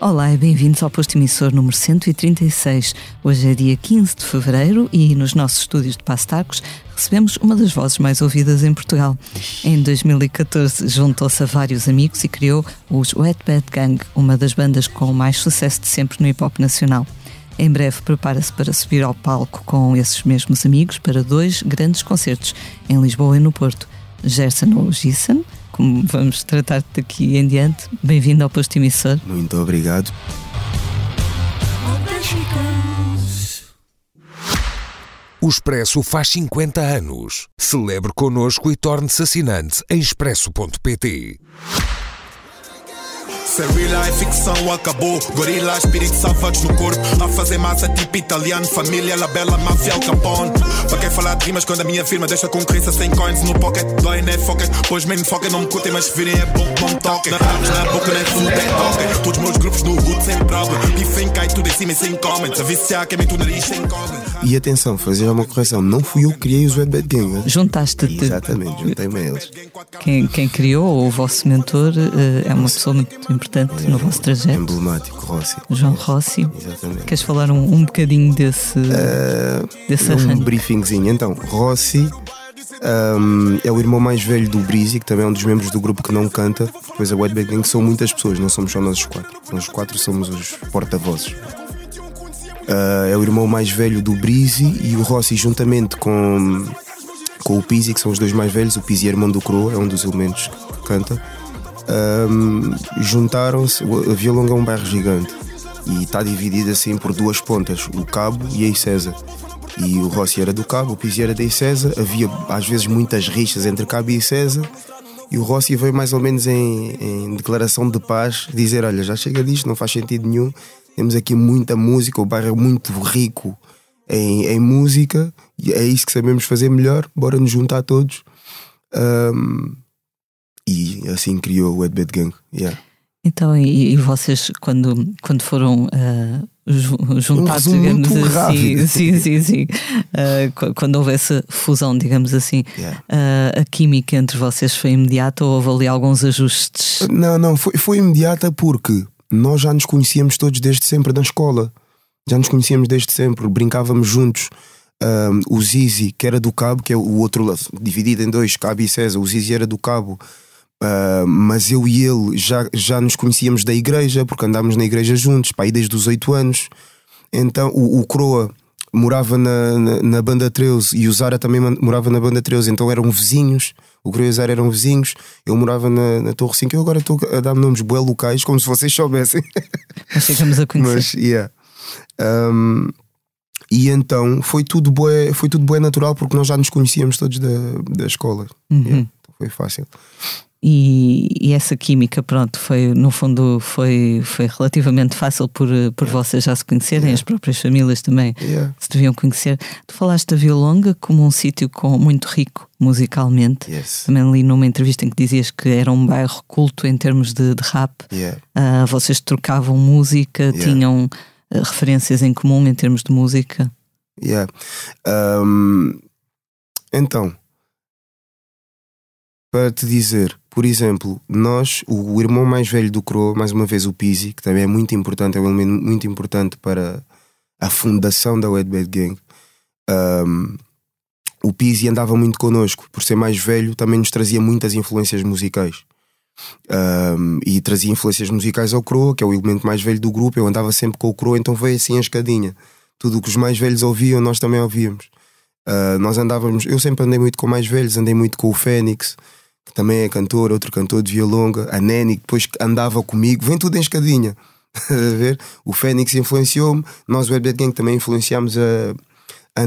Olá e bem-vindos ao posto emissor número 136. Hoje é dia 15 de fevereiro e nos nossos estúdios de Pastacos recebemos uma das vozes mais ouvidas em Portugal. Em 2014 juntou-se a vários amigos e criou os Wet Bad Gang, uma das bandas com mais sucesso de sempre no hip hop nacional. Em breve prepara-se para subir ao palco com esses mesmos amigos para dois grandes concertos em Lisboa e no Porto. Gerson ou como vamos tratar daqui em diante. Bem-vindo ao posto emissor. Muito obrigado. O Expresso faz 50 anos. Celebre connosco e torne-se assinante em expresso.pt. Se real life ficção acabou Gorila, espírito salvados no corpo A fazer massa tipo italiano Família, la bella, mafia, Al Capone Para quem falar de rimas quando a minha firma Deixa a concorrência sem coins no pocket Dói, né, foca Pois me foca, não me curtem Mas virem é bom, não me toquem Na na boca, nem full, nem toquem Todos meus grupos no hood sem problem Bifem, cai tudo em cima e sem comments A viciar, queimem tu nariz sem comment E atenção, fazer uma correção. Não fui eu que criei os Wet Bad Gang. né? Juntaste-te. Exatamente, juntei-me a eles. Quem, quem criou, ou o vosso mentor, eh, é uma pessoa muito importante no vosso trajeto. Emblemático, Rossi. João Rossi. Exatamente. Queres falar um, um bocadinho desse, desse Um arranjo? briefingzinho. Então, Rossi ahm, é o irmão mais velho do Breezy, que também é um dos membros do grupo que não canta. Pois a Wet Bad Gang são muitas pessoas, não somos só nós os quatro. Nós os quatro somos os porta-vozes. Ah, é o irmão mais velho do Breezy e o Rossi, juntamente com, com o Pizzi, que são os dois mais velhos, o Pizzi é irmão do Croa, é um dos elementos que canta. Ahm, juntaram-se. A Via Longa é um bairro gigante e está dividido assim por duas pontas, o Cabo e a Icesa. E o Rossi era do Cabo, o Pizzi era da Icesa. Havia às vezes muitas rixas entre Cabo e Icesa. E o Rossi veio mais ou menos em, em declaração de paz dizer: Olha, já chega disto, não faz sentido nenhum. Temos aqui muita música, o bairro é muito rico em, em música, é isso que sabemos fazer melhor. Bora nos juntar todos. Ahm, e assim criou o Ed Bad Gang. Yeah. Então, e, e vocês, quando, quando foram ju- juntados, resumo digamos assim, rápido. sim, sim, sim, qu- quando houve essa fusão, digamos assim, Yeah. ah, a química entre vocês foi imediata ou houve ali alguns ajustes? Não, não, foi, foi imediata porque nós já nos conhecíamos todos desde sempre na escola. Já nos conhecíamos desde sempre, brincávamos juntos. Ahm, o Zizi, que era do Cabo, que é o outro lado, dividido em dois, Cabo e César, o Zizi era do Cabo. Ah, mas eu e ele já, já nos conhecíamos da igreja, porque andámos na igreja juntos, pá, aí desde os oito anos. Então o, o Croa morava na, na, na Banda 13 e o Zara também morava na Banda 13, então eram vizinhos. O Croa e o Zara eram vizinhos. Eu morava na, na Torre 5. Eu agora estou a dar nomes bué locais, como se vocês soubessem. Nós chegamos a conhecer. Mas, yeah. Um, e então foi tudo bué, foi tudo bué natural porque nós já nos conhecíamos todos da, da escola. Uhum. Yeah, então foi fácil. E, e essa química, pronto, foi no fundo foi, foi relativamente fácil por, por vocês já se conhecerem, as próprias famílias também Yeah. se deviam conhecer. Tu falaste da Vila Longa como um sítio muito rico musicalmente. Yes. Também li numa entrevista em que dizias que era um bairro culto em termos de, de rap. Yeah. Ah, vocês trocavam música, tinham ah, referências em comum em termos de música. Yeah. Um, então, para te dizer, por exemplo, nós, o, irmão mais velho do Crow, mais uma vez o Pizzi, que também é muito importante, é um elemento muito importante para a fundação da Wet Bad Gang. Um, o Pizzi andava muito connosco, por ser mais velho, também nos trazia muitas influências musicais. Um, e trazia influências musicais ao Crow, que é o elemento mais velho do grupo. Eu andava sempre com o Crow, então veio assim a escadinha tudo o que os mais velhos ouviam, nós também ouvíamos. Ah, nós andávamos, eu sempre andei muito com mais velhos, andei muito com o Fênix, que também é cantor, outro cantor de violonga, a Neni, que depois andava comigo, vem tudo em escadinha. A ver? O Fênix influenciou-me, nós, o Web Dead Gang, também influenciámos a, a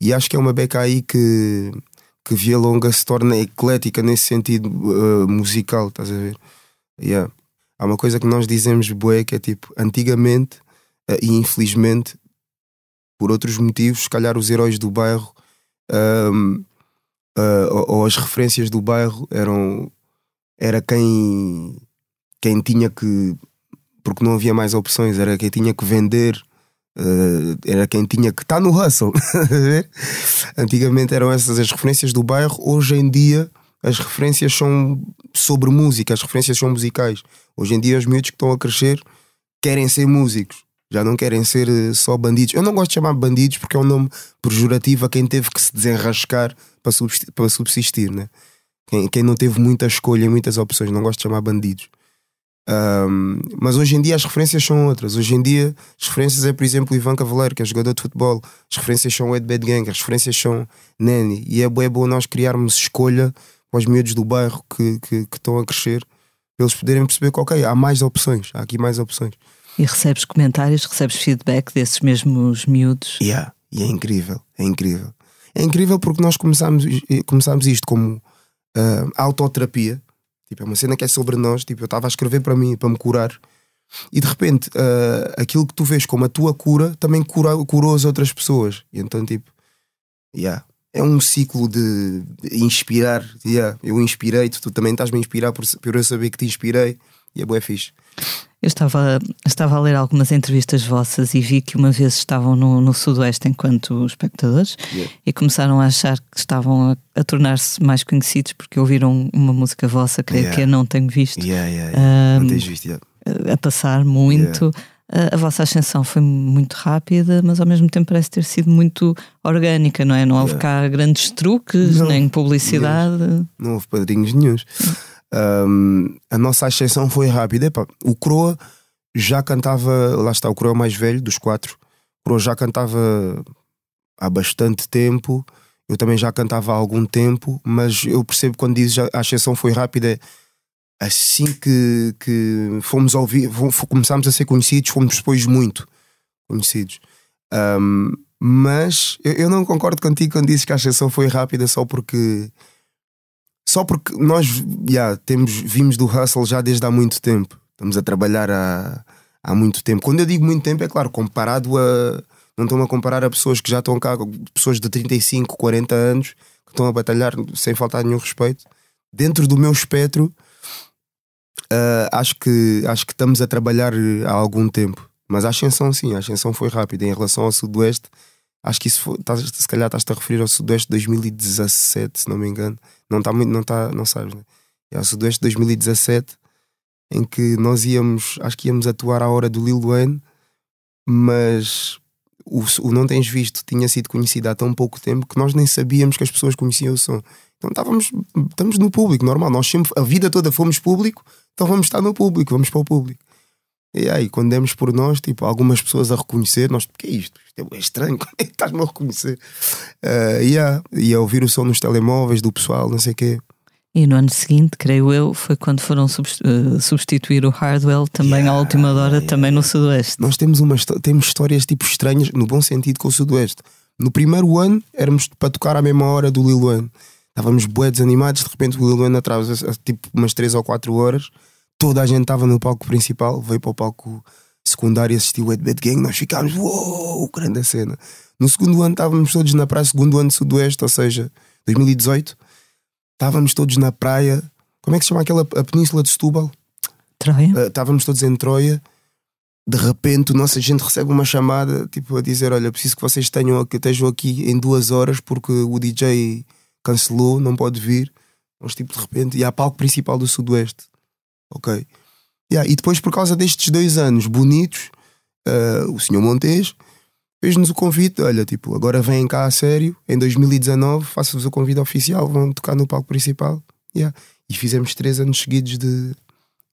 e acho que é uma beca aí que, que violonga se torna eclética nesse sentido ah, musical, estás a ver? Yeah. Há uma coisa que nós dizemos, bué, que é tipo, antigamente, ah, e infelizmente, por outros motivos, se calhar os heróis do bairro ahm, ah, ou, ou as referências do bairro eram era quem quem tinha que porque não havia mais opções, era quem tinha que vender ah, era quem tinha que estar no hustle. Antigamente eram essas as referências do bairro, hoje em dia as referências são sobre música, as referências são musicais. Hoje em dia os miúdos que estão a crescer querem ser músicos, já não querem ser eh, só bandidos. Eu não gosto de chamar bandidos porque é um nome pejorativo a quem teve que se desenrascar para subsistir, para subsistir né? quem, quem não teve muita escolha e muitas opções. Não gosto de chamar bandidos. Um, mas hoje em dia as referências são outras. Hoje em dia as referências é, por exemplo, Ivan Cavaleiro, que é jogador de futebol. As referências são Ed Bad Gang, as referências são Nani. E é bom, é bom nós criarmos escolha para os miúdos do bairro que, que, que estão a crescer, para eles poderem perceber que, ok, há mais opções, há aqui mais opções. E recebes comentários, recebes feedback desses mesmos miúdos? Yeah, e é incrível, é incrível. É incrível porque nós começámos, começámos isto como uh, autoterapia Tipo, é uma cena que é sobre nós. Tipo, eu estava a escrever para mim, para me curar. E de repente, uh, aquilo que tu vês como a tua cura também cura, curou as outras pessoas. E então, tipo, yeah, é um ciclo de, inspirar. Yeah, eu inspirei-te, tu também estás-me a inspirar por, por eu saber que te inspirei. E é bué fixe. Eu estava, estava a ler algumas entrevistas vossas e vi que uma vez estavam no, no Sudoeste enquanto espectadores yeah. e começaram a achar que estavam a, a tornar-se mais conhecidos porque ouviram uma música vossa, creio yeah. que eu não tenho visto. Um, não tens visto, a passar muito. A, a vossa ascensão foi muito rápida, mas ao mesmo tempo parece ter sido muito orgânica, não é? Não houve cá grandes truques, não, nem publicidade. Não houve padrinhos nenhums. Um, a nossa ascensão foi rápida. Epa, o Croa já cantava, lá está, o Croa mais velho dos quatro. O Croa já cantava há bastante tempo. Eu também já cantava há algum tempo, mas eu percebo quando dizes a ascensão foi rápida. Assim que, que fomos ouvir, começámos a ser conhecidos, fomos depois muito conhecidos. Um, mas eu, eu, não concordo contigo quando dizes que a ascensão foi rápida só porque só porque nós yeah, temos, vimos do hustle já desde há muito tempo. Estamos a trabalhar há, há muito tempo. Quando eu digo muito tempo, é claro, comparado a. Não estão a comparar a pessoas que já estão cá, pessoas de 35, 40 anos, que estão a batalhar sem faltar nenhum respeito. Dentro do meu espectro, uh, acho, que, acho que estamos a trabalhar há algum tempo. Mas a ascensão, sim, a ascensão foi rápida. Em relação ao Sudoeste, Acho que isso foi, se calhar estás-te a referir ao Sudoeste de 2017, se não me engano. Não está muito, não está, não sabes, né? É ao Sudoeste de 2017, em que nós íamos, acho que íamos atuar à hora do Lil Wayne, mas o, o Não Tens Visto tinha sido conhecido há tão pouco tempo que nós nem sabíamos que as pessoas conheciam o som. Então estávamos, estamos no público, normal. Nós sempre, a vida toda fomos público, então vamos estar no público, vamos para o público. E aí, quando demos por nós, tipo, algumas pessoas a reconhecer, nós, que é isto? Isto é estranho, como é que estás-me a reconhecer? Uh, yeah, e a ouvir o som nos telemóveis do pessoal, não sei o quê. E no ano seguinte, creio eu, foi quando foram eh, substituir o Hardwell também yeah, à última hora, yeah, também no Sudoeste. Nós temos, uma, temos histórias tipo estranhas, no bom sentido, com o Sudoeste. No primeiro ano, éramos para tocar à mesma hora do Lil Wayne. Estávamos bué desanimados, de repente o Lil Wayne atrasa tipo umas 3 ou 4 horas toda a gente estava no palco principal, veio para o palco secundário e assistiu o Ed Bad Gang, nós ficámos, uou, wow, grande cena. No segundo ano estávamos todos na praia, segundo ano sudoeste, ou seja, 2018, estávamos todos na praia, como é que se chama aquela a península de Setúbal? Troia. Uh, estávamos todos em Troia. De repente, o nosso agente recebe uma chamada, tipo a dizer: Olha, preciso que vocês tenham, que estejam aqui em duas horas porque o DJ cancelou, não pode vir. Nós, tipo, de repente, e há palco principal do Sudoeste ok? Yeah, e depois, por causa destes dois anos bonitos, uh, o senhor Montes fez-nos o convite: olha, tipo, agora vêm cá a sério, em 2019, faço-vos o convite oficial, vão tocar no palco principal. Yeah. E fizemos três anos seguidos de, de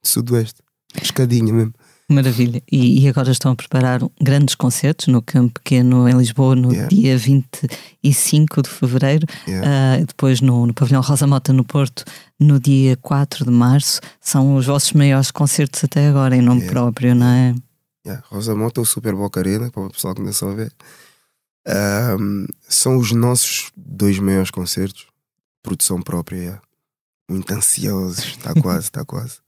Sudoeste, escadinha mesmo. Maravilha. E, e, agora estão a preparar grandes concertos no Campo Pequeno em Lisboa no yeah. dia 25 de fevereiro, yeah. uh, depois no, no Pavilhão Rosa Mota no Porto no dia 4 de março. São os vossos maiores concertos até agora, em nome yeah. próprio, não é? Yeah. Rosa Mota, o Super Boca Arena, para o pessoal que não a ver. Um, são os nossos dois maiores concertos, produção própria. Muito ansiosos, está quase, está quase.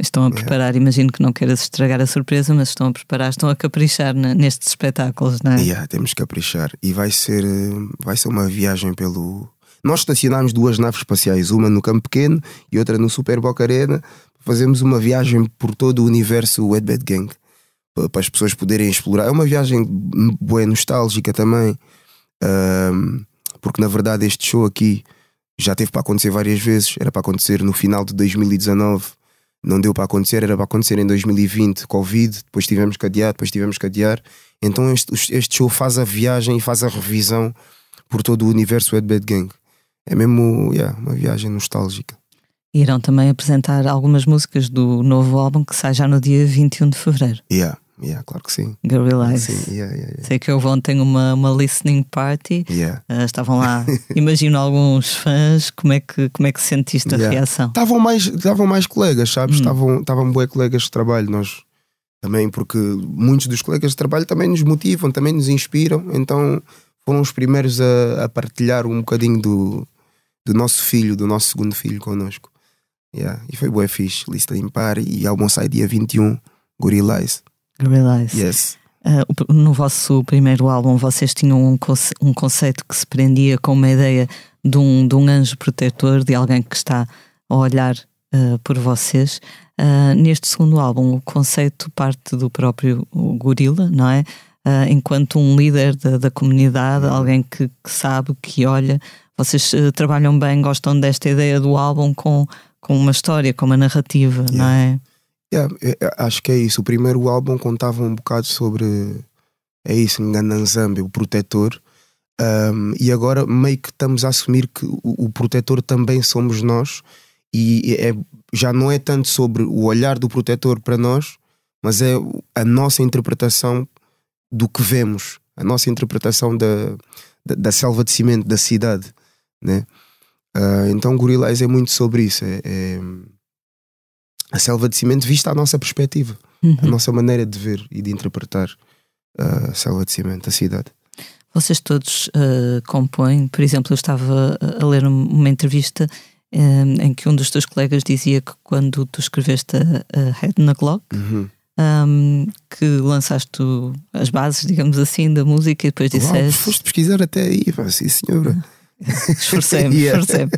Estão a preparar, yeah. imagino que não queiras estragar a surpresa, mas estão a preparar, estão a caprichar nestes espetáculos, não é? Yeah, temos que caprichar. E vai ser, eh, vai ser uma viagem pelo. Nós estacionámos duas naves espaciais, uma no Campo Pequeno e outra no Super Boca Arena. Fazemos uma viagem por todo o universo Wet Bad Gang para as pessoas poderem explorar. É uma viagem boa, nostálgica também, porque na verdade este show aqui já teve para acontecer várias vezes. Era para acontecer no final de 2019 não deu para acontecer, era para acontecer em 2020, Covid, depois tivemos que adiar, depois tivemos que adiar. Então este, este show faz a viagem e faz a revisão por todo o universo Ed Bad Gang. É mesmo yeah, uma viagem nostálgica. Irão também apresentar algumas músicas do novo álbum que sai já no dia 21 de fevereiro. Yeah. Yeah, claro que sim. Gorillaz. Sim, yeah, yeah, yeah. Sei que houve ontem uma, uma listening party. Uh, estavam lá, imagino alguns fãs. Como é que, como é que sentiste a reação? Estavam mais, estavam mais colegas, sabes? Hum. Estavam, estavam bons colegas de trabalho. Nós também, porque muitos dos colegas de trabalho também nos motivam, também nos inspiram. Então foram os primeiros a, a partilhar um bocadinho do, do nosso filho, do nosso segundo filho connosco. E foi bué fixe. Lista impar e álbum sai dia 21, Gorillaz. Gorillaz. Yes. Uh, no vosso primeiro álbum, vocês tinham um, conce- um conceito que se prendia com uma ideia de um, de um anjo protetor, de alguém que está a olhar uh, por vocês. Uh, neste segundo álbum, o conceito parte do próprio gorila, não é? Enquanto um líder da, da comunidade, alguém que, que sabe, que olha. Vocês trabalham bem, gostam desta ideia do álbum com, com uma história, com uma narrativa, não é? Yeah, acho que é isso. O primeiro álbum contava um bocado sobre. É isso, Ngananzambe, o protetor. Um, e agora meio que estamos a assumir que o, o protetor também somos nós. E é, já não é tanto sobre o olhar do protetor para nós, mas é a nossa interpretação do que vemos, a nossa interpretação da, da, da selva de cimento, da cidade. Né? Ah, então, Gorillaz é muito sobre isso. É, é a selva de cimento vista à nossa perspectiva, a Uhum. nossa maneira de ver e de interpretar a selva de cimento, a cidade. Vocês todos uh, compõem, por exemplo, eu estava a- a ler um- uma entrevista um, em que um dos teus colegas dizia que quando tu escreveste a, a Head na Glock, Uhum. um, que lançaste as bases, digamos assim, da música e depois Uau, disseste. foste pesquisar até aí, pá, sim senhora. Esforcei-me, Yeah. esforcei-me.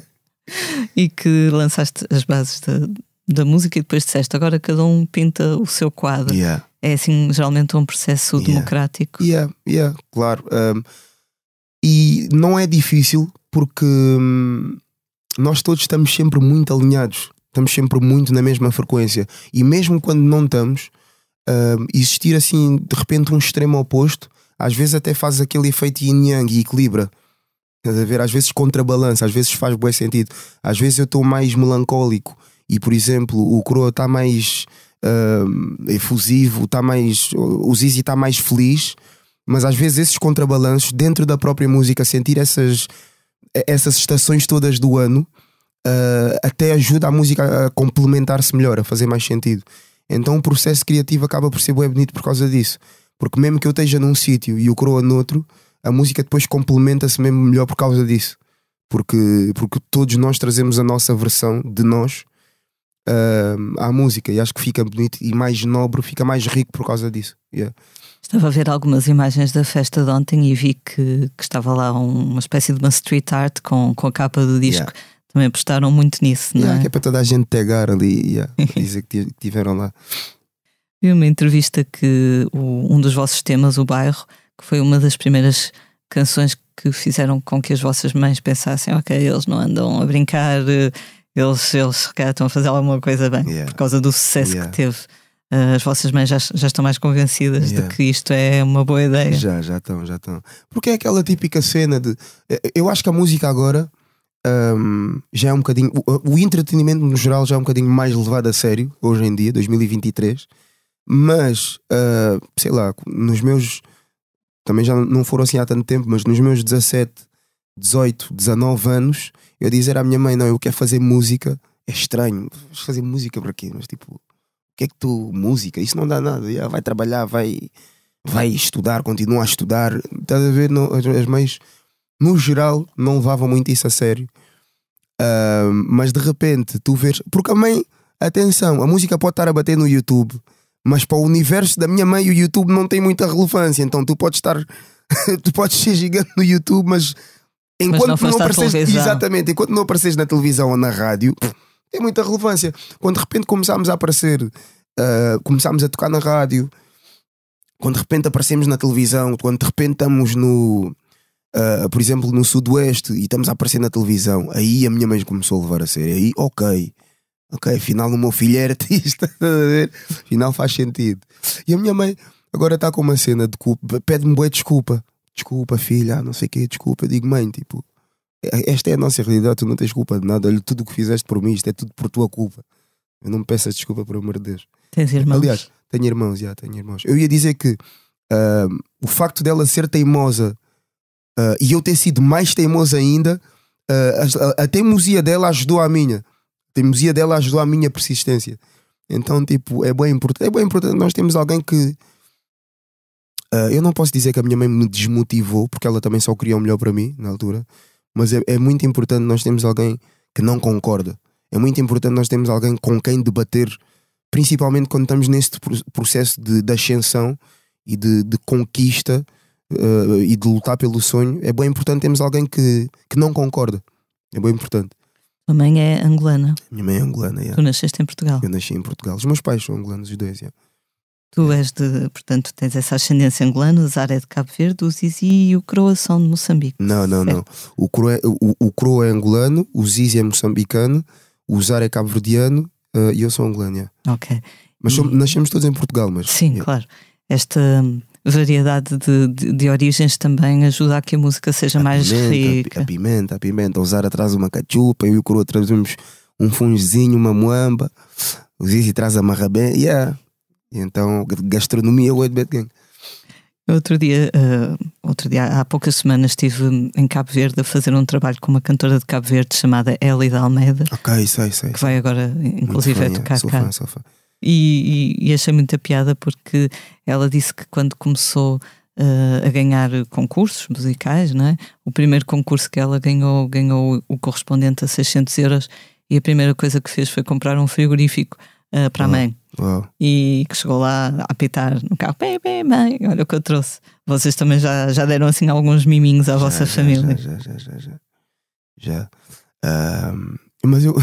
E que lançaste as bases da, da música e depois disseste agora cada um pinta o seu quadro. Yeah. É assim, geralmente um processo Yeah. democrático. Yeah, yeah, claro. Um, e não é difícil porque hum, nós todos estamos sempre muito alinhados, estamos sempre muito na mesma frequência. E mesmo quando não estamos, um, existir assim de repente um extremo oposto, às vezes até faz aquele efeito yin yang e equilibra. Estás a ver? Às vezes contrabalança, às vezes faz bom sentido. Às vezes eu estou mais melancólico e, por exemplo, o Croa está mais hum, efusivo, está mais. O Zizi está mais feliz, mas às vezes esses contrabalanços dentro da própria música, sentir essas, essas estações todas do ano ah, até ajuda a música a complementar-se melhor, a fazer mais sentido. Então o processo criativo acaba por ser bem bonito por causa disso. Porque mesmo que eu esteja num sítio e o Croa noutro, a música depois complementa-se mesmo melhor por causa disso. Porque, porque todos nós trazemos a nossa versão de nós ah, à música e acho que fica bonito e mais nobre, fica mais rico por causa disso. Yeah. Estava a ver algumas imagens da festa de ontem e vi que, que estava lá um- uma espécie de uma street art com, com a capa do disco. Yeah. Também apostaram muito nisso, não Yeah, é? Que é para toda a gente tagar ali yeah, dizer que tiveram lá. Vi uma entrevista que o- um dos vossos temas, o bairro, que foi uma das primeiras canções que fizeram com que as vossas mães pensassem, ok, eles não andam a brincar, eh, eles, eles se calhar estão a fazer alguma coisa bem, Yeah. por causa do sucesso Yeah. que teve. Eh, As vossas mães já, já estão mais convencidas Yeah. de que isto é uma boa ideia. Já, já estão, já estão. Porque é aquela típica cena de. eh, Eu acho que a música agora hum, já é um bocadinho. O, o entretenimento no geral já é um bocadinho mais levado a sério, hoje em dia, 2023. Mas, ah, sei lá, nos meus. Também já não foram assim há tanto tempo, mas nos meus 17, 18, 19 anos, eu dizer à minha mãe: Não, eu quero fazer música. É estranho. Vais fazer música para quê? Mas tipo, o que é que tu. Música? Isso não dá nada. Já vai trabalhar, vai vai estudar, continua a estudar. Estás a ver? Não, as, as mães, no geral, não levavam muito isso a sério. Ah, mas de repente tu vês. Porque a mãe, atenção, a música pode estar a bater no YouTube, mas para o universo da minha mãe o YouTube não tem muita relevância. Então tu podes estar. tu podes ser gigante no YouTube, mas. Enquanto não foste à apareces, exatamente, enquanto não apareces na televisão ou na rádio, tem muita relevância. Quando de repente começámos a aparecer, ah, começámos a tocar na rádio, quando de repente aparecemos na televisão, quando de repente estamos no, ah, por exemplo, no Sudoeste e estamos a aparecer na televisão, aí a minha mãe começou a levar a sério. Aí, ok, Ok, afinal o meu filho é artista? Afinal faz sentido. E a minha mãe agora está com uma cena de culpa, pede-me boa desculpa. Desculpa, filha, não sei o que, desculpa. Eu digo, mãe, tipo, esta é a nossa realidade, tu não tens culpa de nada. Olha, tudo o que fizeste por mim, isto é tudo por tua culpa. Eu não me peças desculpa, por amor de Deus. Tens irmãos? Aliás, tenho irmãos, já, tenho irmãos. Eu ia dizer que uh, o facto dela ser teimosa uh, e eu ter sido mais teimoso ainda, uh, a, a, teimosia dela ajudou a minha. A teimosia dela ajudou a minha persistência. Então, tipo, é bem importante. É bem importante. Nós temos alguém que. Eu não posso dizer que a minha mãe me desmotivou, porque ela também só queria o melhor para mim na altura. Mas é, é muito importante nós termos alguém que não concorda. É muito importante nós termos alguém com quem debater principalmente quando estamos neste processo de, de ascensão e de, de conquista uh, e de lutar pelo sonho, é bem importante termos alguém que, que não concorda. É bem importante. A mãe é angolana. Minha mãe é angolana, yeah. Tu nasceste em Portugal. Eu nasci em Portugal. Os meus pais são angolanos, os dois, yeah. Tu és de, portanto, tens essa ascendência angolana, o Zara é de Cabo Verde, o Zizi e o Croa são de Moçambique. Não, não, não. O Croa, é, o, o Croa é angolano, o Zizi é moçambicano, o Zara é cabo-verdiano uh, e eu sou angolano. Ok. Mas somos, nascemos todos em Portugal, mas. Sim, yeah. claro. Esta variedade de, de, de, origens também ajuda a que a música seja a mais pimenta, rica. A pimenta, a pimenta. O Zara traz uma cachupa, eu e o Coroa trazemos um fungezinho, uma moamba. O Zizi traz a marrabé. Yeah. Então, gastronomia, o Bad Gang. Outro dia, uh, outro dia, há poucas semanas, estive em Cabo Verde a fazer um trabalho com uma cantora de Cabo Verde chamada Elida Almeida. Ok, sei, sei. Que vai agora, inclusive, fã, a tocar sou cá. Fã, sou fã. E, e, e, achei muita piada porque ela disse que quando começou uh, a ganhar concursos musicais, não é? o primeiro concurso que ela ganhou, ganhou o correspondente a 600 euros e a primeira coisa que fez foi comprar um frigorífico uh, para a mãe. Uau. E que chegou lá a apitar no carro: Bem, bem, mãe, olha o que eu trouxe. Vocês também já, já deram assim alguns miminhos à já, vossa já, família? Já, já, já, já. já. Um, mas eu,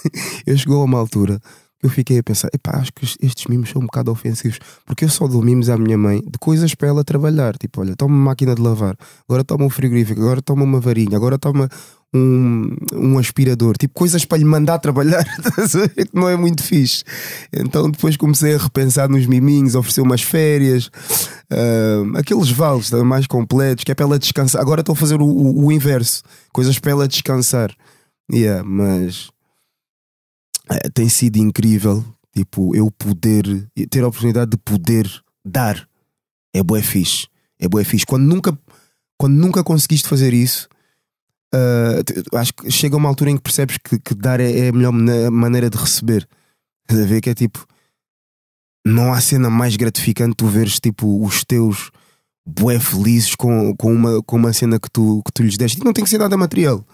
eu chegou a uma altura eu fiquei a pensar, epá, acho que estes mimos são um bocado ofensivos, porque eu só dou mimos à minha mãe de coisas para ela trabalhar, tipo, olha, toma uma máquina de lavar, agora toma um frigorífico, agora toma uma varinha, agora toma um, um aspirador, tipo, coisas para lhe mandar trabalhar, não é muito fixe. Então depois comecei a repensar nos miminhos, oferecer umas férias, uh, aqueles vales mais completos, que é para ela descansar. Agora estou a fazer o, o, o inverso, coisas para ela descansar. Yeah, mas é, tem sido incrível. Tipo, eu poder ter a oportunidade de poder dar é bué fixe. É bué fixe. Quando nunca, quando nunca conseguiste fazer isso, uh, acho que chega uma altura em que percebes que, que dar é, é, a melhor maneira de receber. Estás a ver que é tipo. Não há cena mais gratificante tu veres tipo os teus bué felizes com, com, uma, com uma cena que tu, que tu lhes deste. E não tem que ser nada material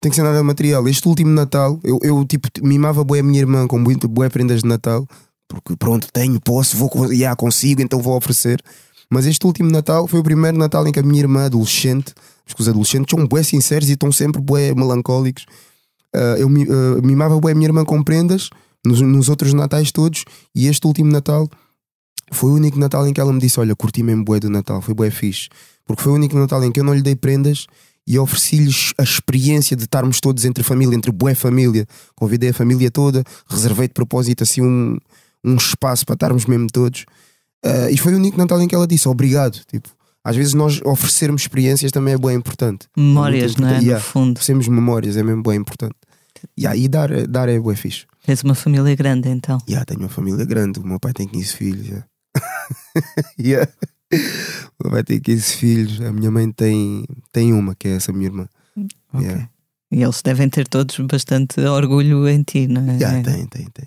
tem que ser nada material. Este último Natal, eu, eu tipo, mimava bué a minha irmã com bué prendas de Natal, porque pronto, tenho, posso, vou, já consigo, então vou oferecer. Mas este último Natal foi o primeiro Natal em que a minha irmã adolescente, porque os adolescentes são bué sinceros e estão sempre bué melancólicos. Uh, eu uh, mimava bué a minha irmã com prendas nos, nos outros Natais todos, e este último Natal foi o único Natal em que ela me disse: Olha, curti mesmo bué do Natal, foi bué fixe. Porque foi o único Natal em que eu não lhe dei prendas e ofereci-lhes a experiência de estarmos todos entre família, entre boa família. Convidei a família toda, reservei de propósito assim um, um espaço para estarmos mesmo todos. Uh, e foi o único Natal em que ela disse obrigado. Tipo, às vezes nós oferecermos experiências também é bem importante. Memórias, é não é? Yeah, no fundo. Oferecemos memórias, é mesmo bem importante. Yeah, e dar, dar é bem fixe. Tens uma família grande então? Yeah, tenho uma família grande. O meu pai tem 15 filhos. Yeah. yeah vai ter 15 filhos. A minha mãe tem, tem uma, que é essa minha irmã. Okay. Yeah. E eles devem ter todos bastante orgulho em ti, não é? Yeah, tem, tem, tem.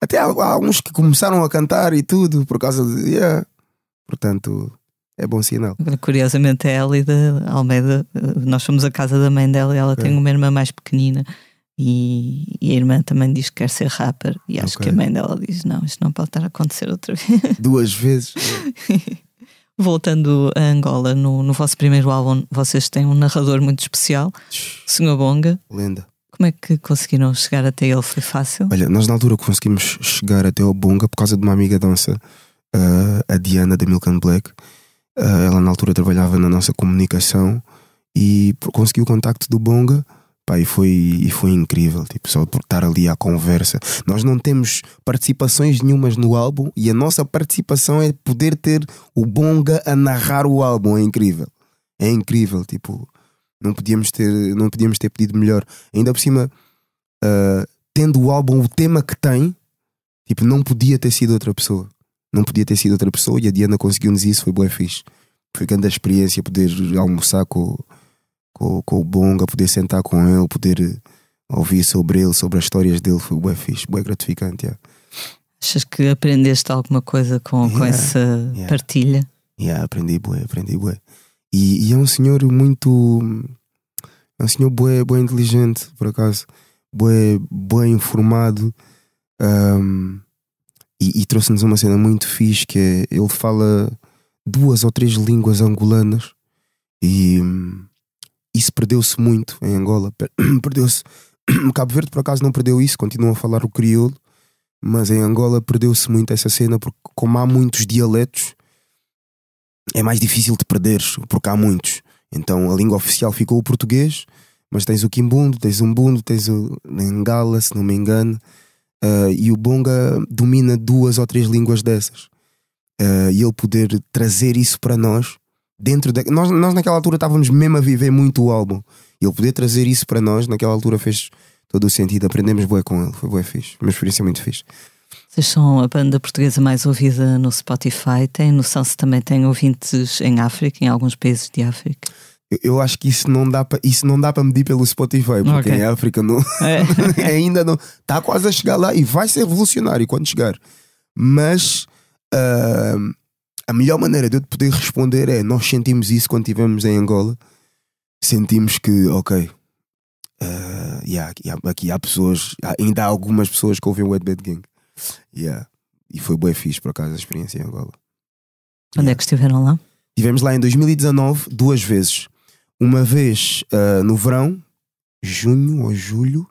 Até há, há uns que começaram a cantar e tudo por causa de. Yeah. Portanto, é bom sinal. Curiosamente, a Elida Almeida, nós somos a casa da mãe dela e ela tem uma irmã mais pequenina. E, e, a irmã também diz que quer ser rapper. E acho okay. que a mãe dela diz: Não, isto não pode estar a acontecer outra vez. Duas vezes. Voltando a Angola, no, no vosso primeiro álbum, vocês têm um narrador muito especial, Sr. Bonga. Lenda. Como é que conseguiram chegar até ele? Foi fácil? Olha, nós na altura conseguimos chegar até o Bonga por causa de uma amiga dança, uh, a Diana da Milk and Black. Uh, ela na altura trabalhava na nossa comunicação e conseguiu o contacto do Bonga Pá, e foi, e foi incrível, tipo, só por estar ali à conversa. Nós não temos participações nenhumas no álbum e a nossa participação é poder ter o Bonga a narrar o álbum. É incrível. É incrível, tipo, não podíamos ter, não podíamos ter pedido melhor. Ainda por cima, uh, tendo o álbum o tema que tem, tipo, não podia ter sido outra pessoa. Não podia ter sido outra pessoa e a Diana conseguiu-nos isso, foi boa fixe. Foi grande a experiência poder almoçar com com, com o Bonga, poder sentar com ele, poder eh, ouvir sobre ele, sobre as histórias dele, foi bem fixe, bem gratificante. Yeah. Achas que aprendeste alguma coisa com, yeah, com essa yeah. partilha? Yeah, aprendi bué, aprendi bué. E, e, é um senhor muito. É um senhor bué, bué inteligente, por acaso. Bué, bué informado. Um, e, e trouxe-nos uma cena muito fixe que é. Ele fala duas ou três línguas angolanas. E. Um, isso perdeu-se muito em Angola. Perdeu-se. Cabo Verde, por acaso, não perdeu isso, continua a falar o crioulo, mas em Angola perdeu-se muito essa cena, porque como há muitos dialetos, é mais difícil de perderes, porque há muitos. Então a língua oficial ficou o português, mas tens o quimbundo, tens o umbundo, tens o Ngala, se não me engano, uh, e o Bonga domina duas ou três línguas dessas. Uh, e ele poder trazer isso para nós dentro da. Nós, nós naquela altura estávamos mesmo a viver muito o álbum. E ele poder trazer isso para nós, naquela altura fez todo o sentido. Aprendemos bué com ele, foi bué fixe. Uma experiência muito fixe. Vocês são a banda portuguesa mais ouvida no Spotify. Tem noção se também tem ouvintes em África, em alguns países de África? Eu, acho que isso não dá para isso não dá para medir pelo Spotify, porque okay. em África não, é. ainda não está quase a chegar lá e vai ser revolucionário quando chegar. Mas uh, a melhor maneira de eu te poder responder é: nós sentimos isso quando estivemos em Angola. Sentimos que, ok, uh, yeah, aqui há pessoas, ainda há algumas pessoas que ouvem o Wet Bad Gang. Yeah. E foi bem fixe, por acaso, a experiência em Angola. Onde yeah. é que estiveram lá? Estivemos lá em 2019, duas vezes. Uma vez uh, no verão, junho ou julho,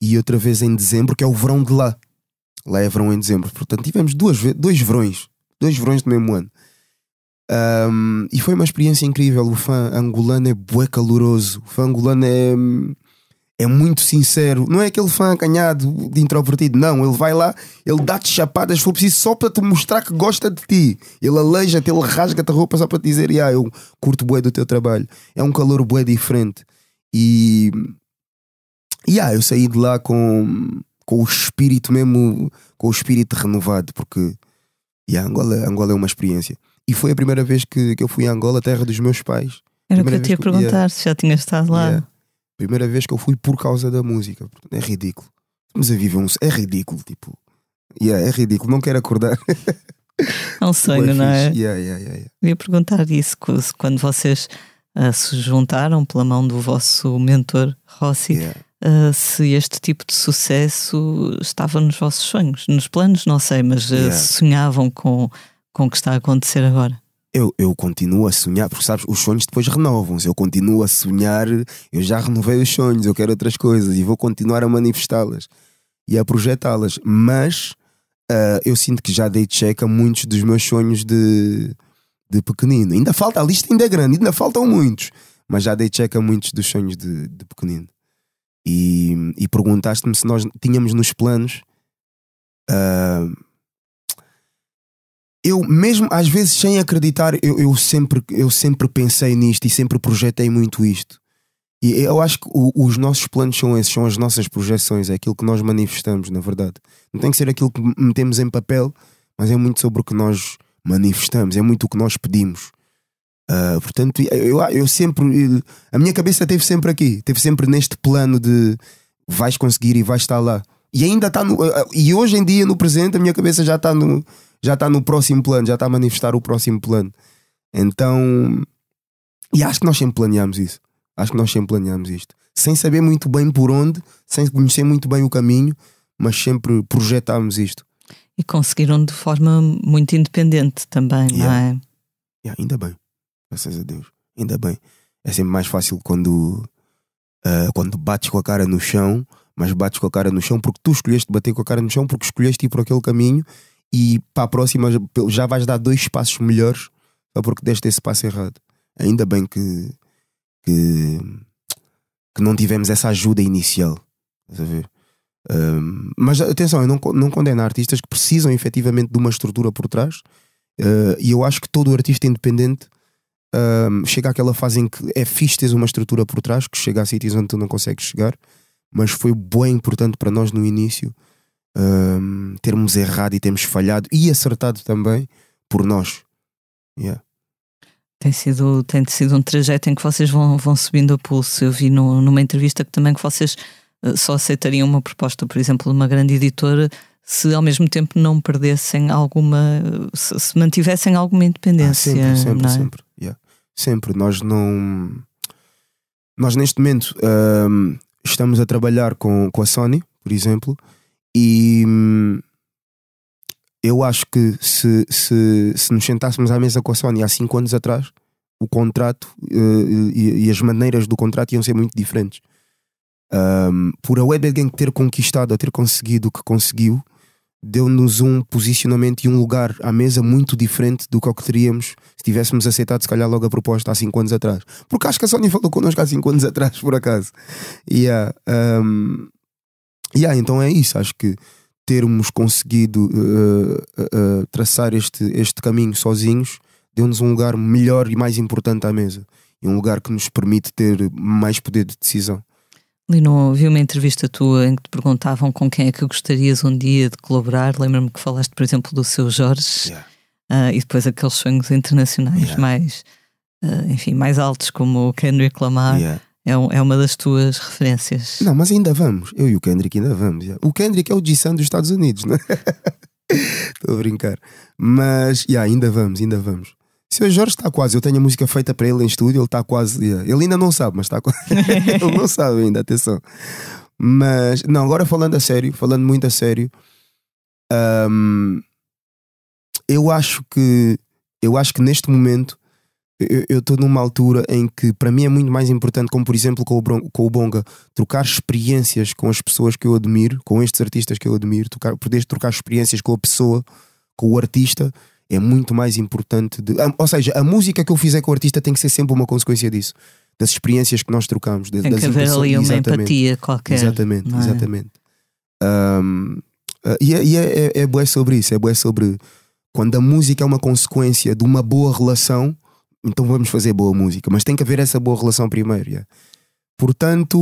e outra vez em dezembro, que é o verão de lá. Lá é verão em dezembro. Portanto, tivemos duas, dois verões dois verões do mesmo ano. Um, e foi uma experiência incrível. O fã angolano é bué caloroso. O fã angolano é, é muito sincero. Não é aquele fã acanhado de introvertido. Não, ele vai lá, ele dá-te chapadas se for preciso só para te mostrar que gosta de ti. Ele aleija-te, ele rasga-te a roupa só para te dizer: ah, eu curto bué do teu trabalho. É um calor bué diferente. E. Yeah, eu saí de lá com, com o espírito mesmo, com o espírito renovado, porque e a Angola, Angola é uma experiência. E foi a primeira vez que, que eu fui a Angola, terra dos meus pais. Era o que eu te ia perguntar, yeah. se já tinha estado lá. Yeah. Primeira vez que eu fui por causa da música. É ridículo. Estamos a viver um. É ridículo, tipo. Yeah, é ridículo. Não quero acordar. É um sonho, não é? Yeah, yeah, yeah, Eu ia perguntar isso quando vocês uh, se juntaram pela mão do vosso mentor Rossi. Uh, se este tipo de sucesso estava nos vossos sonhos, nos planos, não sei, mas uh, sonhavam com, com o que está a acontecer agora. Eu, eu continuo a sonhar, porque sabes, os sonhos depois renovam-se. Eu continuo a sonhar, eu já renovei os sonhos, eu quero outras coisas e vou continuar a manifestá-las e a projetá-las. Mas uh, eu sinto que já dei check a muitos dos meus sonhos de, de pequenino. Ainda falta, a lista ainda é grande, ainda faltam muitos, mas já dei check a muitos dos sonhos de, de pequenino e, e perguntaste-me se nós tínhamos nos planos. Uh, eu mesmo às vezes sem acreditar eu, eu, sempre eu sempre pensei nisto e sempre projetei muito isto e eu acho que o, os nossos planos são esses são as nossas projeções é aquilo que nós manifestamos na verdade não tem que ser aquilo que metemos em papel mas é muito sobre o que nós manifestamos é muito o que nós pedimos Uh, portanto, eu, eu sempre. A minha cabeça teve sempre aqui, teve sempre neste plano de vais conseguir e vais estar lá. E ainda está no. Uh, e hoje em dia, no presente, a minha cabeça já está no, já está no próximo plano, já está a manifestar o próximo plano. Então. E acho que nós sempre planeamos isso. Acho que nós sempre planeamos isto. Sem saber muito bem por onde, sem conhecer muito bem o caminho, mas sempre projetámos isto. E conseguiram de forma muito independente também, yeah. não é? Yeah, ainda bem graças a Deus. Ainda bem. É sempre mais fácil quando, uh, quando bates com a cara no chão, mas bates com a cara no chão porque tu escolheste bater com a cara no chão, porque escolheste ir por aquele caminho e para a próxima já vais dar dois passos melhores só porque deste esse passo errado. Ainda bem que, que, que não tivemos essa ajuda inicial. Um, mas atenção, eu não, não condeno artistas que precisam efetivamente de uma estrutura por trás, uh, e eu acho que todo artista independente um, chega àquela fase em que é fixe teres uma estrutura por trás, que chega a sítios onde tu não consegues chegar, mas foi bem importante para nós no início um, termos errado e termos falhado e acertado também por nós. Yeah. Tem sido, tem sido um trajeto em que vocês vão, vão subindo a pulso. Eu vi no, numa entrevista que também que vocês uh, só aceitariam uma proposta, por exemplo, de uma grande editora se ao mesmo tempo não perdessem alguma, se, se mantivessem alguma independência. Ah, sempre, sempre, é? sempre. Yeah. Sempre. Nós não. Nós neste momento um, estamos a trabalhar com, com a Sony, por exemplo, e hum, eu acho que se, se, se nos sentássemos à mesa com a Sony há 5 anos atrás, o contrato uh, e, e, as maneiras do contrato iam ser muito diferentes. Um, por a Web ter conquistado, a ter conseguido o que conseguiu, deu-nos um posicionamento e um lugar à mesa muito diferente do que, que teríamos se tivéssemos aceitado, se calhar, logo a proposta há 5 anos atrás. Porque acho que a Sony falou connosco há 5 anos atrás, por acaso. Yeah, um, yeah, então é isso. Acho que termos conseguido uh, uh, traçar este, este caminho sozinhos deu-nos um lugar melhor e mais importante à mesa. E um lugar que nos permite ter mais poder de decisão. Lino, vi uma entrevista tua em que te perguntavam com quem é que gostarias um dia de colaborar. Lembro-me que falaste, por exemplo, do seu Jorge Yeah. uh, e depois aqueles sonhos internacionais Yeah. mais, uh, enfim, mais altos, como o Kendrick Lamar. Yeah. É, um- é uma das tuas referências. Não, mas ainda vamos. Eu e o Kendrick ainda vamos. O Kendrick é o G-Sun dos Estados Unidos, né? Estou a brincar. Mas yeah, ainda vamos, ainda vamos. Seu Jorge está quase. Eu tenho a música feita para ele em estúdio, ele está quase. Ele ainda não sabe, mas está quase. ele não sabe ainda, atenção. Mas, não, agora falando a sério, falando muito a sério, hum, eu acho que. Eu acho que neste momento eu- estou numa altura em que para mim é muito mais importante, como por exemplo com o, Bron- com o Bonga, trocar experiências com as pessoas que eu admiro, com estes artistas que eu admiro, trocar, poderes trocar experiências com a pessoa, com o artista, é muito mais importante. De, ah, ou seja, a música que eu fizer com o artista tem que ser sempre uma consequência disso, das experiências que nós trocamos. Tem das que haver ali uma Exatamente. empatia qualquer. Exatamente, é? exatamente. Um, e é, e é, é, é bué sobre isso, é bué sobre quando a música é uma consequência de uma boa relação, então vamos fazer boa música, mas tem que haver essa boa relação primeiro. yeah. Portanto,